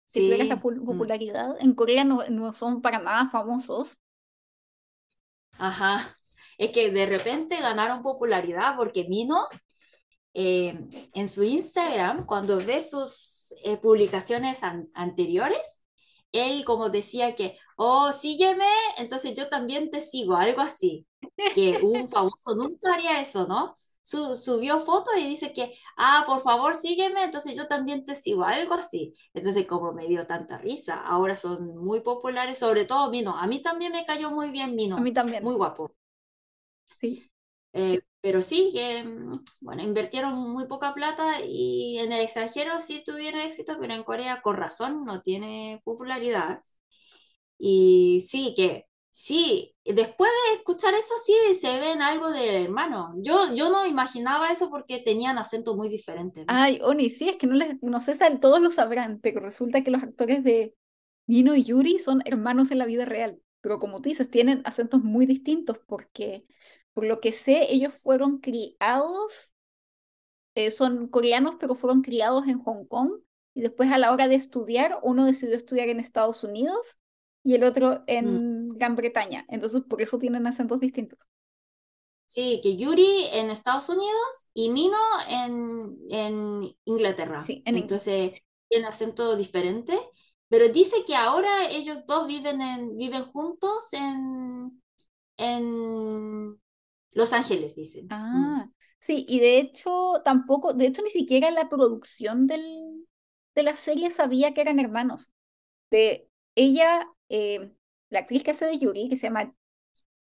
Sí, esta pul- mm, popularidad. En Corea no, no son para nada famosos. ajá. Es que de repente ganaron popularidad porque Mino eh, en su Instagram, cuando ve sus eh, publicaciones an- anteriores, él como decía que, oh, sígueme, entonces yo también te sigo, algo así, que un famoso nunca haría eso, ¿no? Su- subió fotos y dice que, ah, por favor, sígueme, entonces yo también te sigo, algo así. Entonces, como me dio tanta risa, ahora son muy populares, sobre todo Mino. A mí también me cayó muy bien A Mino, mí también. muy guapo. Sí. Eh, pero sí, que mm, bueno, invirtieron muy poca plata y en el extranjero sí tuvieron éxito, pero en Corea con razón no tiene popularidad. Y sí, que sí, después de escuchar eso sí se ven algo del hermano. Yo, yo no imaginaba eso porque tenían acento muy diferente, ¿no? Ay, Oni, sí, es que no les, no sé si todos lo sabrán, pero resulta que los actores de Mino y Yuri son hermanos en la vida real. Pero como tú dices, tienen acentos muy distintos porque, por lo que sé, ellos fueron criados, eh, son coreanos, pero fueron criados en Hong Kong. Y después a la hora de estudiar, uno decidió estudiar en Estados Unidos y el otro en Gran Bretaña. Entonces, por eso tienen acentos distintos. Sí, que Yuri en Estados Unidos y Mino en, en Inglaterra. Sí, en Inglaterra. Entonces, tienen acento diferente. Pero dice que ahora ellos dos viven, en, viven juntos en, en Los Ángeles, dicen. Ah, sí, y de hecho tampoco, de hecho ni siquiera la producción del, de la serie sabía que eran hermanos. De ella, eh, la actriz que hace de Yuri, que se llama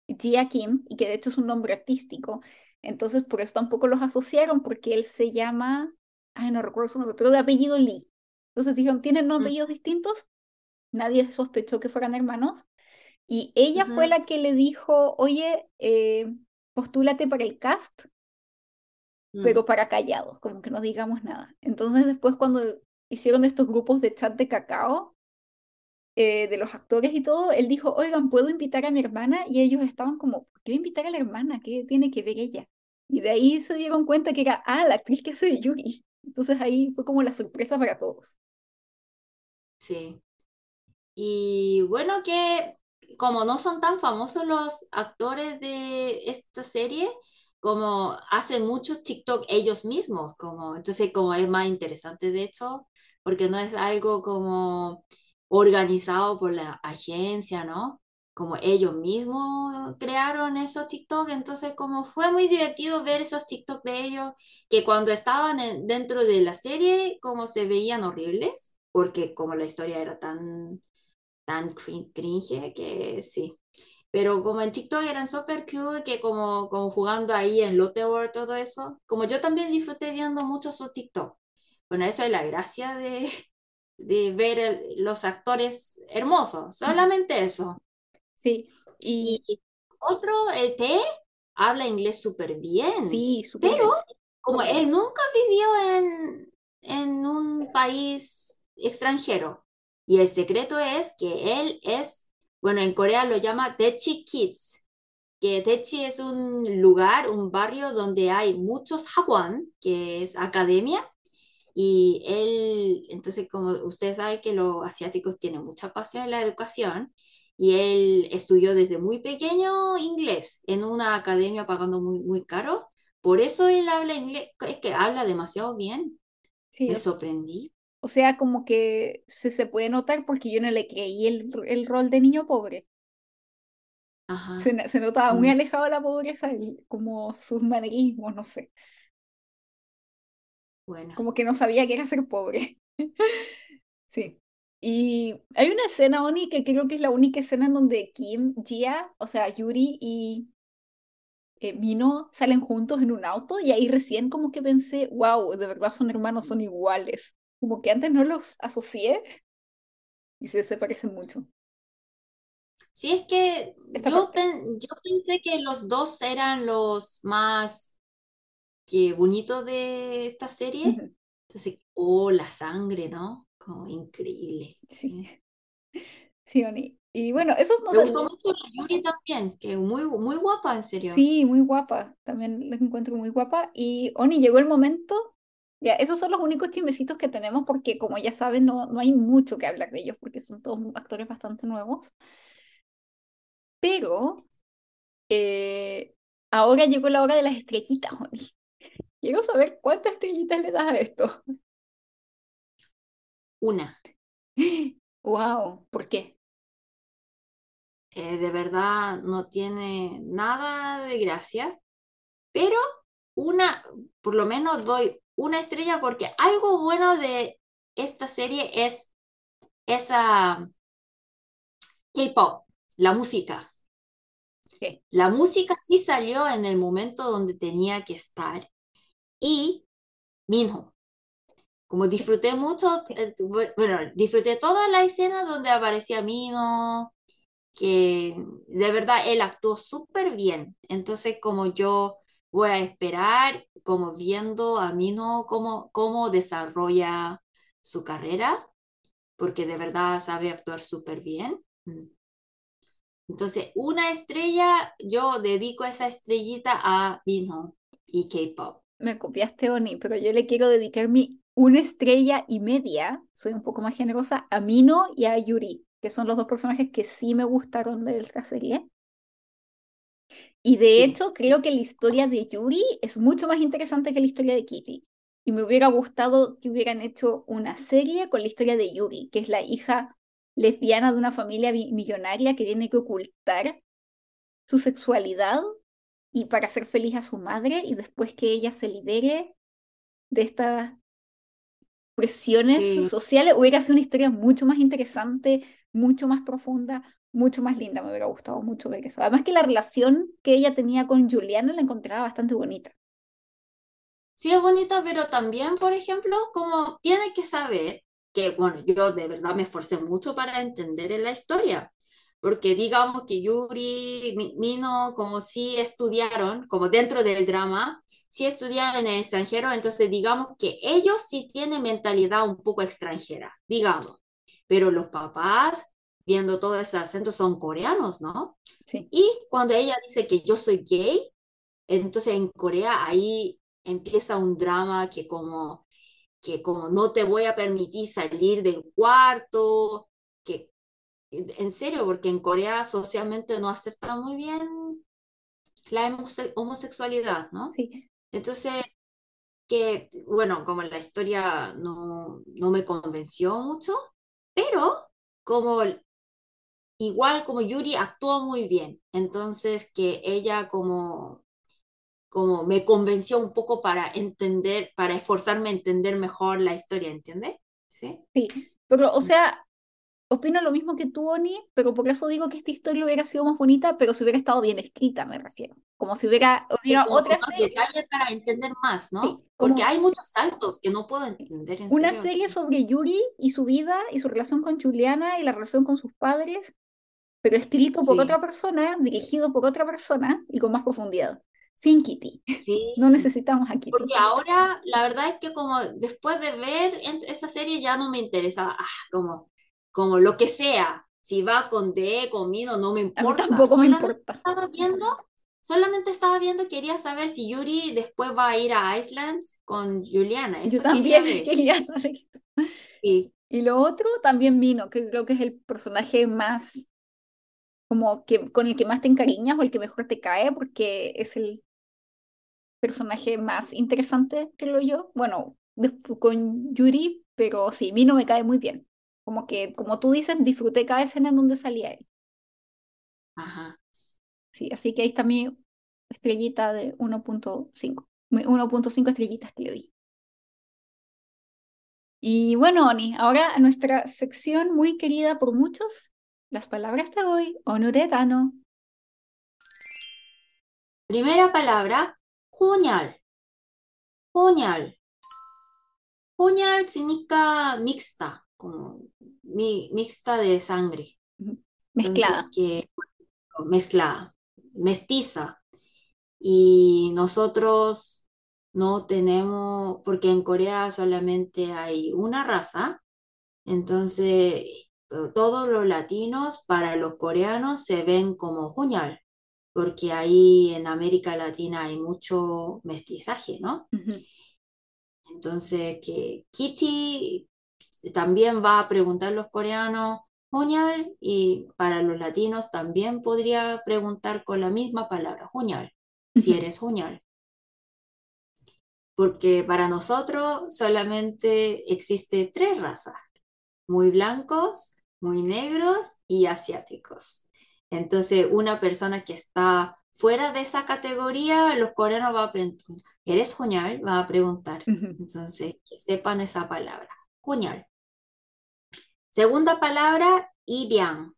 Jia Kim, y que de hecho es un nombre artístico, entonces por eso tampoco los asociaron, porque él se llama, ay, no recuerdo su nombre, pero de apellido Lee. Entonces dijeron, ¿tienen no Mm. apellidos distintos? Nadie sospechó que fueran hermanos. Y ella fue la que le dijo, oye, eh, postúlate para el cast, Mm. pero para callados, como que no digamos nada. Entonces después cuando hicieron estos grupos de chat de cacao, eh, de los actores y todo, él dijo, oigan, ¿puedo invitar a mi hermana? Y ellos estaban como, ¿por qué voy a invitar a la hermana? ¿Qué tiene que ver ella? Y de ahí se dieron cuenta que era, ah, la actriz que hace de Yuri. Entonces ahí fue como la sorpresa para todos. Sí. Y bueno, que como no son tan famosos los actores de esta serie, como hacen muchos TikTok ellos mismos, como entonces como es más interesante de hecho, porque no es algo como organizado por la agencia, ¿no? Como ellos mismos crearon esos TikTok, entonces como fue muy divertido ver esos TikTok de ellos, que cuando estaban en- dentro de la serie, como se veían horribles, porque como la historia era tan tan crin- cringe que sí. Pero como en TikTok eran súper cute, que como, como jugando ahí en Lotte World, todo eso, como yo también disfruté viendo mucho su TikTok. Bueno, eso es la gracia de, de ver el- los actores hermosos, solamente eso. Sí, y Y otro, el T, habla inglés súper bien, sí, súper pero bien. como él nunca vivió en, en un país extranjero. Y el secreto es que él es, bueno, en Corea lo llama Daechi Kids, que Daechi es un lugar, un barrio donde hay muchos hagwon, que es academia, y él, entonces como usted sabe que los asiáticos tienen mucha pasión en la educación, y él estudió desde muy pequeño inglés en una academia pagando muy, muy caro. Por eso él habla inglés, es que habla demasiado bien. Sí, Me sorprendí. O sea, como que se, se puede notar porque yo no le creí el, el rol de niño pobre. Ajá. Se, se notaba muy Mm, alejado de la pobreza, como sus manerismos, no sé. Bueno. Como que no sabía que era ser pobre. Sí. Y hay una escena, Oni, que creo que es la única escena en donde Kim, Jia, o sea, Yuri y eh, Mino salen juntos en un auto y ahí recién como que pensé, wow, de verdad son hermanos, son iguales. Como que antes no los asocié y se, se parecen mucho. Sí, es que yo, pen- yo pensé que los dos eran los más que bonitos de esta serie. Ujú, Entonces, oh, la sangre, ¿no? Como increíble. Sí, Sí. sí, Oni. Y bueno, esos nos Me gustó mucho la Yuri también, que muy, muy guapa, en serio. Sí, muy guapa. También les encuentro muy guapa. Y Oni, llegó el momento. Ya, esos son los únicos chismecitos que tenemos porque, como ya saben, no, no hay mucho que hablar de ellos porque son todos actores bastante nuevos. Pero eh, ahora llegó la hora de las estrellitas, Oni. Quiero saber cuántas estrellitas le das a esto. Una. Wow, ¿por qué? Eh, de verdad no tiene nada de gracia, pero una, por lo menos doy una estrella porque algo bueno de esta serie es esa K-pop, la música. La música sí salió en el momento donde tenía que estar y Minho. Como disfruté mucho, eh, bu- bueno, disfruté toda la escena donde aparecía Minho, que de verdad él actuó súper bien. Entonces, como yo voy a esperar, como viendo a Minho cómo, cómo desarrolla su carrera, porque de verdad sabe actuar súper bien. Mm. Entonces, una estrella, yo dedico esa estrellita a Minho y K-pop. Me copiaste, Oni, pero yo le quiero dedicar mi una estrella y media, soy un poco más generosa, a Mino y a Yuri, que son los dos personajes que sí me gustaron de esta serie. Y de Sí. hecho, creo que la historia de Yuri es mucho más interesante que la historia de Kitty. Y me hubiera gustado que hubieran hecho una serie con la historia de Yuri, que es la hija lesbiana de una familia millonaria que tiene que ocultar su sexualidad y para hacer feliz a su madre y después que ella se libere de estas presiones Sí. sociales, hubiera sido una historia mucho más interesante, mucho más profunda, mucho más linda. Me hubiera gustado mucho ver eso. Además que la relación que ella tenía con Juliana la encontraba bastante bonita. Sí es bonita, pero también, por ejemplo, como tiene que saber que, bueno, yo de verdad me esforcé mucho para entender en la historia, porque digamos que Yuri, Mi- Mino, como sí estudiaron, como dentro del drama, sí estudiaron en el extranjero, entonces digamos que ellos sí tienen mentalidad un poco extranjera, digamos, pero los papás, viendo todo ese acento, son coreanos, ¿no? Sí. Y cuando ella dice que yo soy gay, entonces en Corea ahí empieza un drama que como, que como no te voy a permitir salir del cuarto, que en serio, porque en Corea socialmente no aceptan muy bien la homose- homosexualidad, ¿no? Sí, Entonces, que bueno, como la historia no, no me convenció mucho, pero como igual como Yuri actuó muy bien, entonces que ella como como me convenció un poco para entender, para esforzarme a entender mejor la historia, ¿entiendes? Sí. sí. Pero, o sea, opino lo mismo que tú, Oni, pero por eso digo que esta historia hubiera sido más bonita, pero si hubiera estado bien escrita, me refiero. Como si hubiera, Sí, hubiera otra serie, detalle para entender más, ¿no? sí, Porque hay muchos saltos que no puedo entender en una serio. serie sobre Yuri y su vida y su relación con Juliana y la relación con sus padres, pero escrito por otra Sí, persona, dirigido por otra persona y con más profundidad. Sin Kitty. sí. No necesitamos a Kitty. Porque ahora la verdad es que como después de ver esa serie ya no me interesa, ah, como, como lo que sea, si va con D, con Mino, no me A mí importa. tampoco me Solamente importa. estaba viendo, solamente estaba viendo, quería saber si Yuri después va a ir a Iceland con Juliana. Yo Eso quería también ver. quería saber. Sí, Y lo otro también Mino, que creo que es el personaje más, como que con el que más te encariñas o el que mejor te cae, porque es el personaje más interesante, creo yo. Bueno, con Yuri, pero sí, Mino me cae muy bien. Como que, como tú dices, disfruté cada escena en donde salía él. ajá. Sí, así que ahí está mi estrellita de 1.5. Mi 1.5 estrellitas que le di. Y bueno, Oni, ahora nuestra sección muy querida por muchos, las palabras de hoy, Onuretano. Primera palabra, juñal. Juñal. Juñal significa mixta, como mi, mixta de sangre. Entonces, Mezclada. que mezclada, mestiza. Y nosotros no tenemos, porque en Corea solamente hay una raza, entonces todos los latinos para los coreanos se ven como juñal, porque ahí en América Latina hay mucho mestizaje, ¿no? Entonces, que Kitty también va a preguntar los coreanos juñal y para los latinos también podría preguntar con la misma palabra, juñal, si Ujú. eres juñal. Porque para nosotros solamente existe tres razas, muy blancos, muy negros y asiáticos. Entonces, una persona que está fuera de esa categoría, los coreanos van a preguntar, ¿eres juñal? Va a preguntar. Entonces, que sepan esa palabra, juñal. Segunda palabra, ibiang.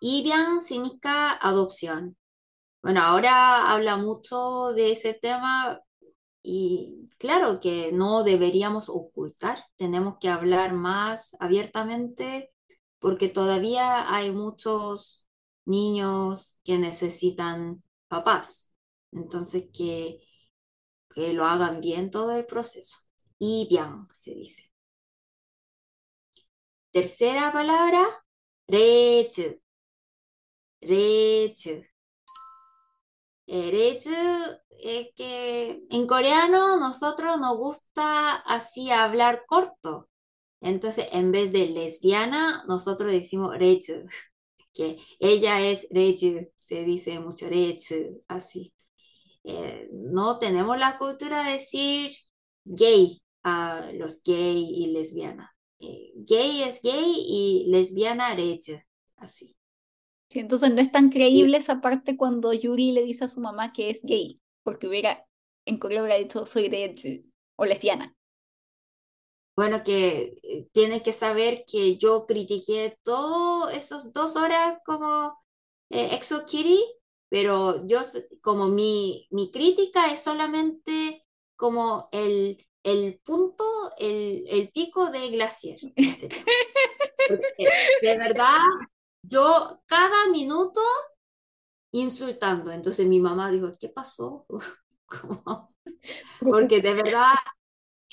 Ibiang significa adopción. Bueno, ahora habla mucho de ese tema y claro que no deberíamos ocultar, tenemos que hablar más abiertamente porque todavía hay muchos niños que necesitan papás. Entonces, que, que lo hagan bien todo el proceso. Y bien, se dice. Tercera palabra, rechu. Rechu. Eh, es que en coreano nosotros nos gusta así hablar corto. Entonces, en vez de lesbiana, nosotros decimos rechu, que ella es rechu, se dice mucho rechu, así. Eh, no tenemos la cultura de decir gay a los gay y lesbiana. Eh, gay es gay y lesbiana rechu, así. Sí, entonces no es tan creíble esa parte cuando Yuri le dice a su mamá que es gay, porque hubiera, en Corea hubiera dicho soy de o lesbiana. Bueno, que eh, tiene que saber que yo critiqué todo esos dos horas como eh, Exo Kitty, pero yo como mi, mi crítica es solamente como el, el punto, el, el pico de Glacier. de verdad, yo cada minuto insultando. Entonces mi mamá dijo, ¿qué pasó? Porque de verdad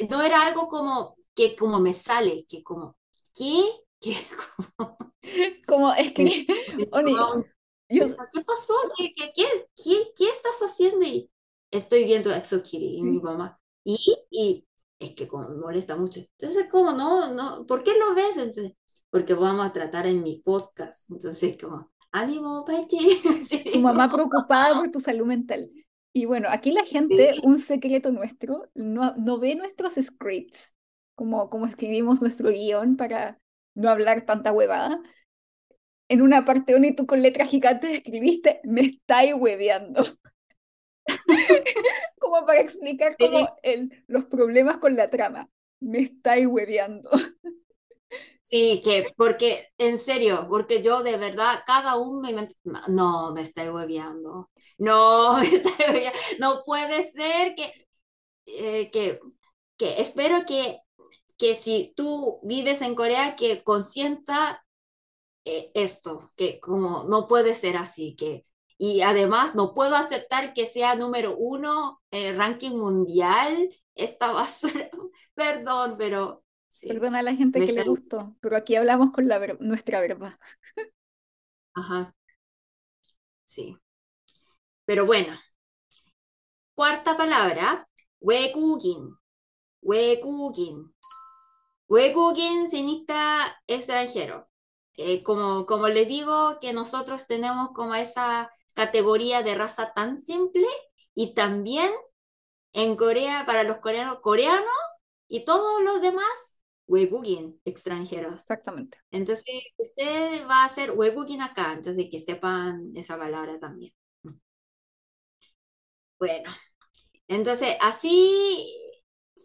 no era algo como que como me sale, que como, ¿qué? ¿Qué? Como, es que, ¿qué pasó? ¿Qué, qué, qué, qué, estás haciendo? Y estoy viendo Exokiri y mi mamá. Y, y es que como me molesta mucho. Entonces, como no, no, ¿por qué lo ves? Entonces, porque vamos a tratar en mi podcast. Entonces, como, ánimo, Paiti. Tu mamá preocupada por tu salud mental. Y bueno, aquí la gente, un secreto nuestro, no, no ve nuestros scripts, como, como escribimos nuestro guion para no hablar tanta huevada. En una parte y tú con letras gigantes escribiste, me estáis hueveando. como para explicar como el, los problemas con la trama. Me estáis hueveando. Sí, que porque, en serio, porque yo de verdad, cada uno me... No, me estoy hueveando. No, me estoy hueveando. No puede ser que, eh, que, que espero que, que si tú vives en Corea, que consienta eh, esto, que como no puede ser así, que y además no puedo aceptar que sea número uno el ranking mundial esta basura. Perdón, pero Perdona a la gente que le gustó, pero aquí hablamos con la ver nuestra verba. Ajá. Sí. Pero bueno. Cuarta palabra, huecugin. Huecugin. Huecugin significa extranjero. Eh, como, como les digo, que nosotros tenemos como esa categoría de raza tan simple y también en Corea, para los coreanos, coreanos y todos los demás 외국인, extranjeros. Exactamente. Entonces, usted va a hacer 외국인 acá, entonces que sepan esa palabra también. Bueno, entonces así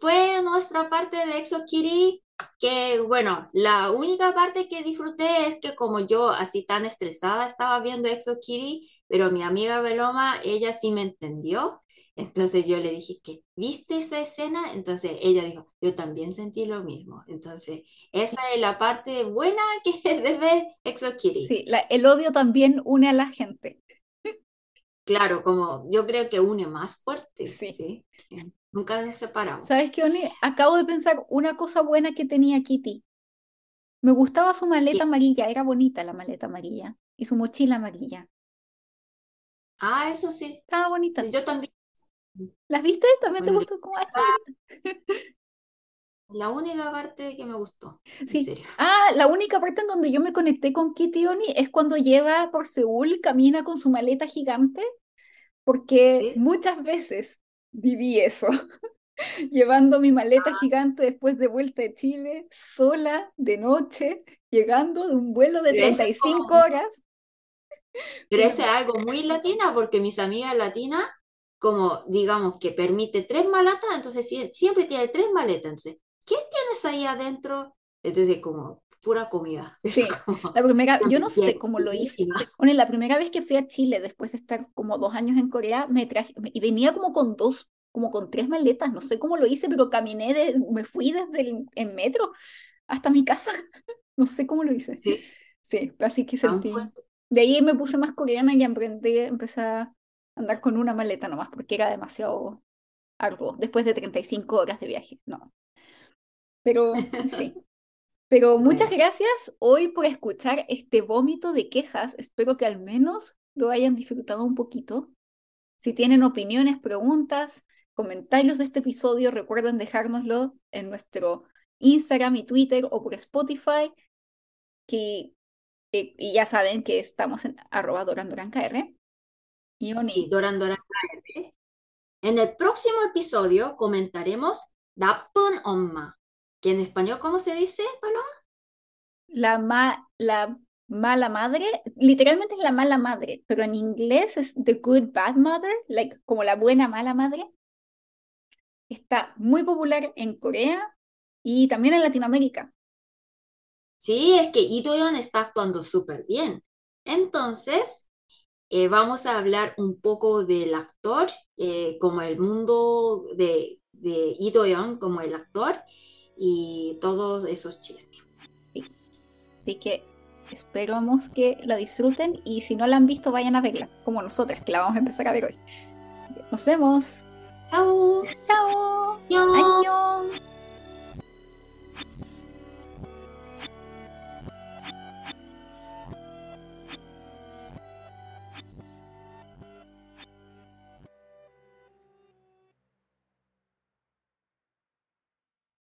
fue nuestra parte de ExoKitty, que bueno, la única parte que disfruté es que como yo así tan estresada estaba viendo ExoKitty, pero mi amiga Beloma, ella sí me entendió entonces yo le dije que, ¿viste esa escena? Entonces ella dijo, yo también sentí lo mismo. Entonces, esa es la parte buena que de ver Exo Kitty. Sí, el odio también une a la gente. Claro, como yo creo que une más fuerte. Sí. Nunca separamos. ¿Sabes qué, Oni? Acabo de pensar una cosa buena que tenía Kitty. Me gustaba su maleta amarilla, era bonita la maleta amarilla. Y su mochila amarilla. Ah, eso sí. Estaba bonita. Yo también ¿Las viste? ¿También te gustó? ¿Cómo La única parte que me gustó. Sí. Ah, la única parte en donde yo me conecté con Kitty Oni es cuando lleva por Seúl, camina con su maleta gigante, porque muchas veces viví eso, llevando mi maleta ah. gigante después de vuelta de Chile, sola, de noche, llegando de un vuelo de 35 horas. Pero eso es algo muy latina, porque mis amigas latinas como digamos que permite tres maletas, entonces siempre tiene tres maletas. Entonces, ¿qué tienes ahí adentro? Entonces, como pura comida. Sí, la primera, yo no sé cómo lo hice. Bueno, la primera vez que fui a Chile, después de estar como dos años en Corea, me traje, y venía como con dos, como con tres maletas, no sé cómo lo hice, pero caminé, de, me fui desde el en metro hasta mi casa, no sé cómo lo hice. Sí. Sí, así que sentí. De ahí me puse más coreana y aprendí, empecé a andar con una maleta nomás, porque era demasiado arduo, después de 35 horas de viaje, no. Pero sí. Pero muchas gracias hoy por escuchar este vómito de quejas. Espero que al menos lo hayan disfrutado un poquito. Si tienen opiniones, preguntas, comentarios de este episodio, recuerden dejárnoslo en nuestro Instagram y Twitter o por Spotify. Que, eh, y ya saben que estamos en arroba Guion y Doran Doran En el próximo episodio comentaremos Dapun Omma, que en español, ¿cómo se dice, Paloma? La, ma la mala madre, literalmente es la mala madre, pero en inglés es The Good Bad Mother, like, como la buena mala madre. Está muy popular en Corea y también en Latinoamérica. Sí, es que Itoyon está actuando súper bien. Entonces, eh, vamos a hablar un poco del actor, eh, como el mundo de, de Lee Do-yeon como el actor y todos esos chismes. Sí. Así que esperamos que la disfruten y si no la han visto, vayan a verla, como nosotras, que la vamos a empezar a ver hoy. Nos vemos. Chao. Chao. Annyeong.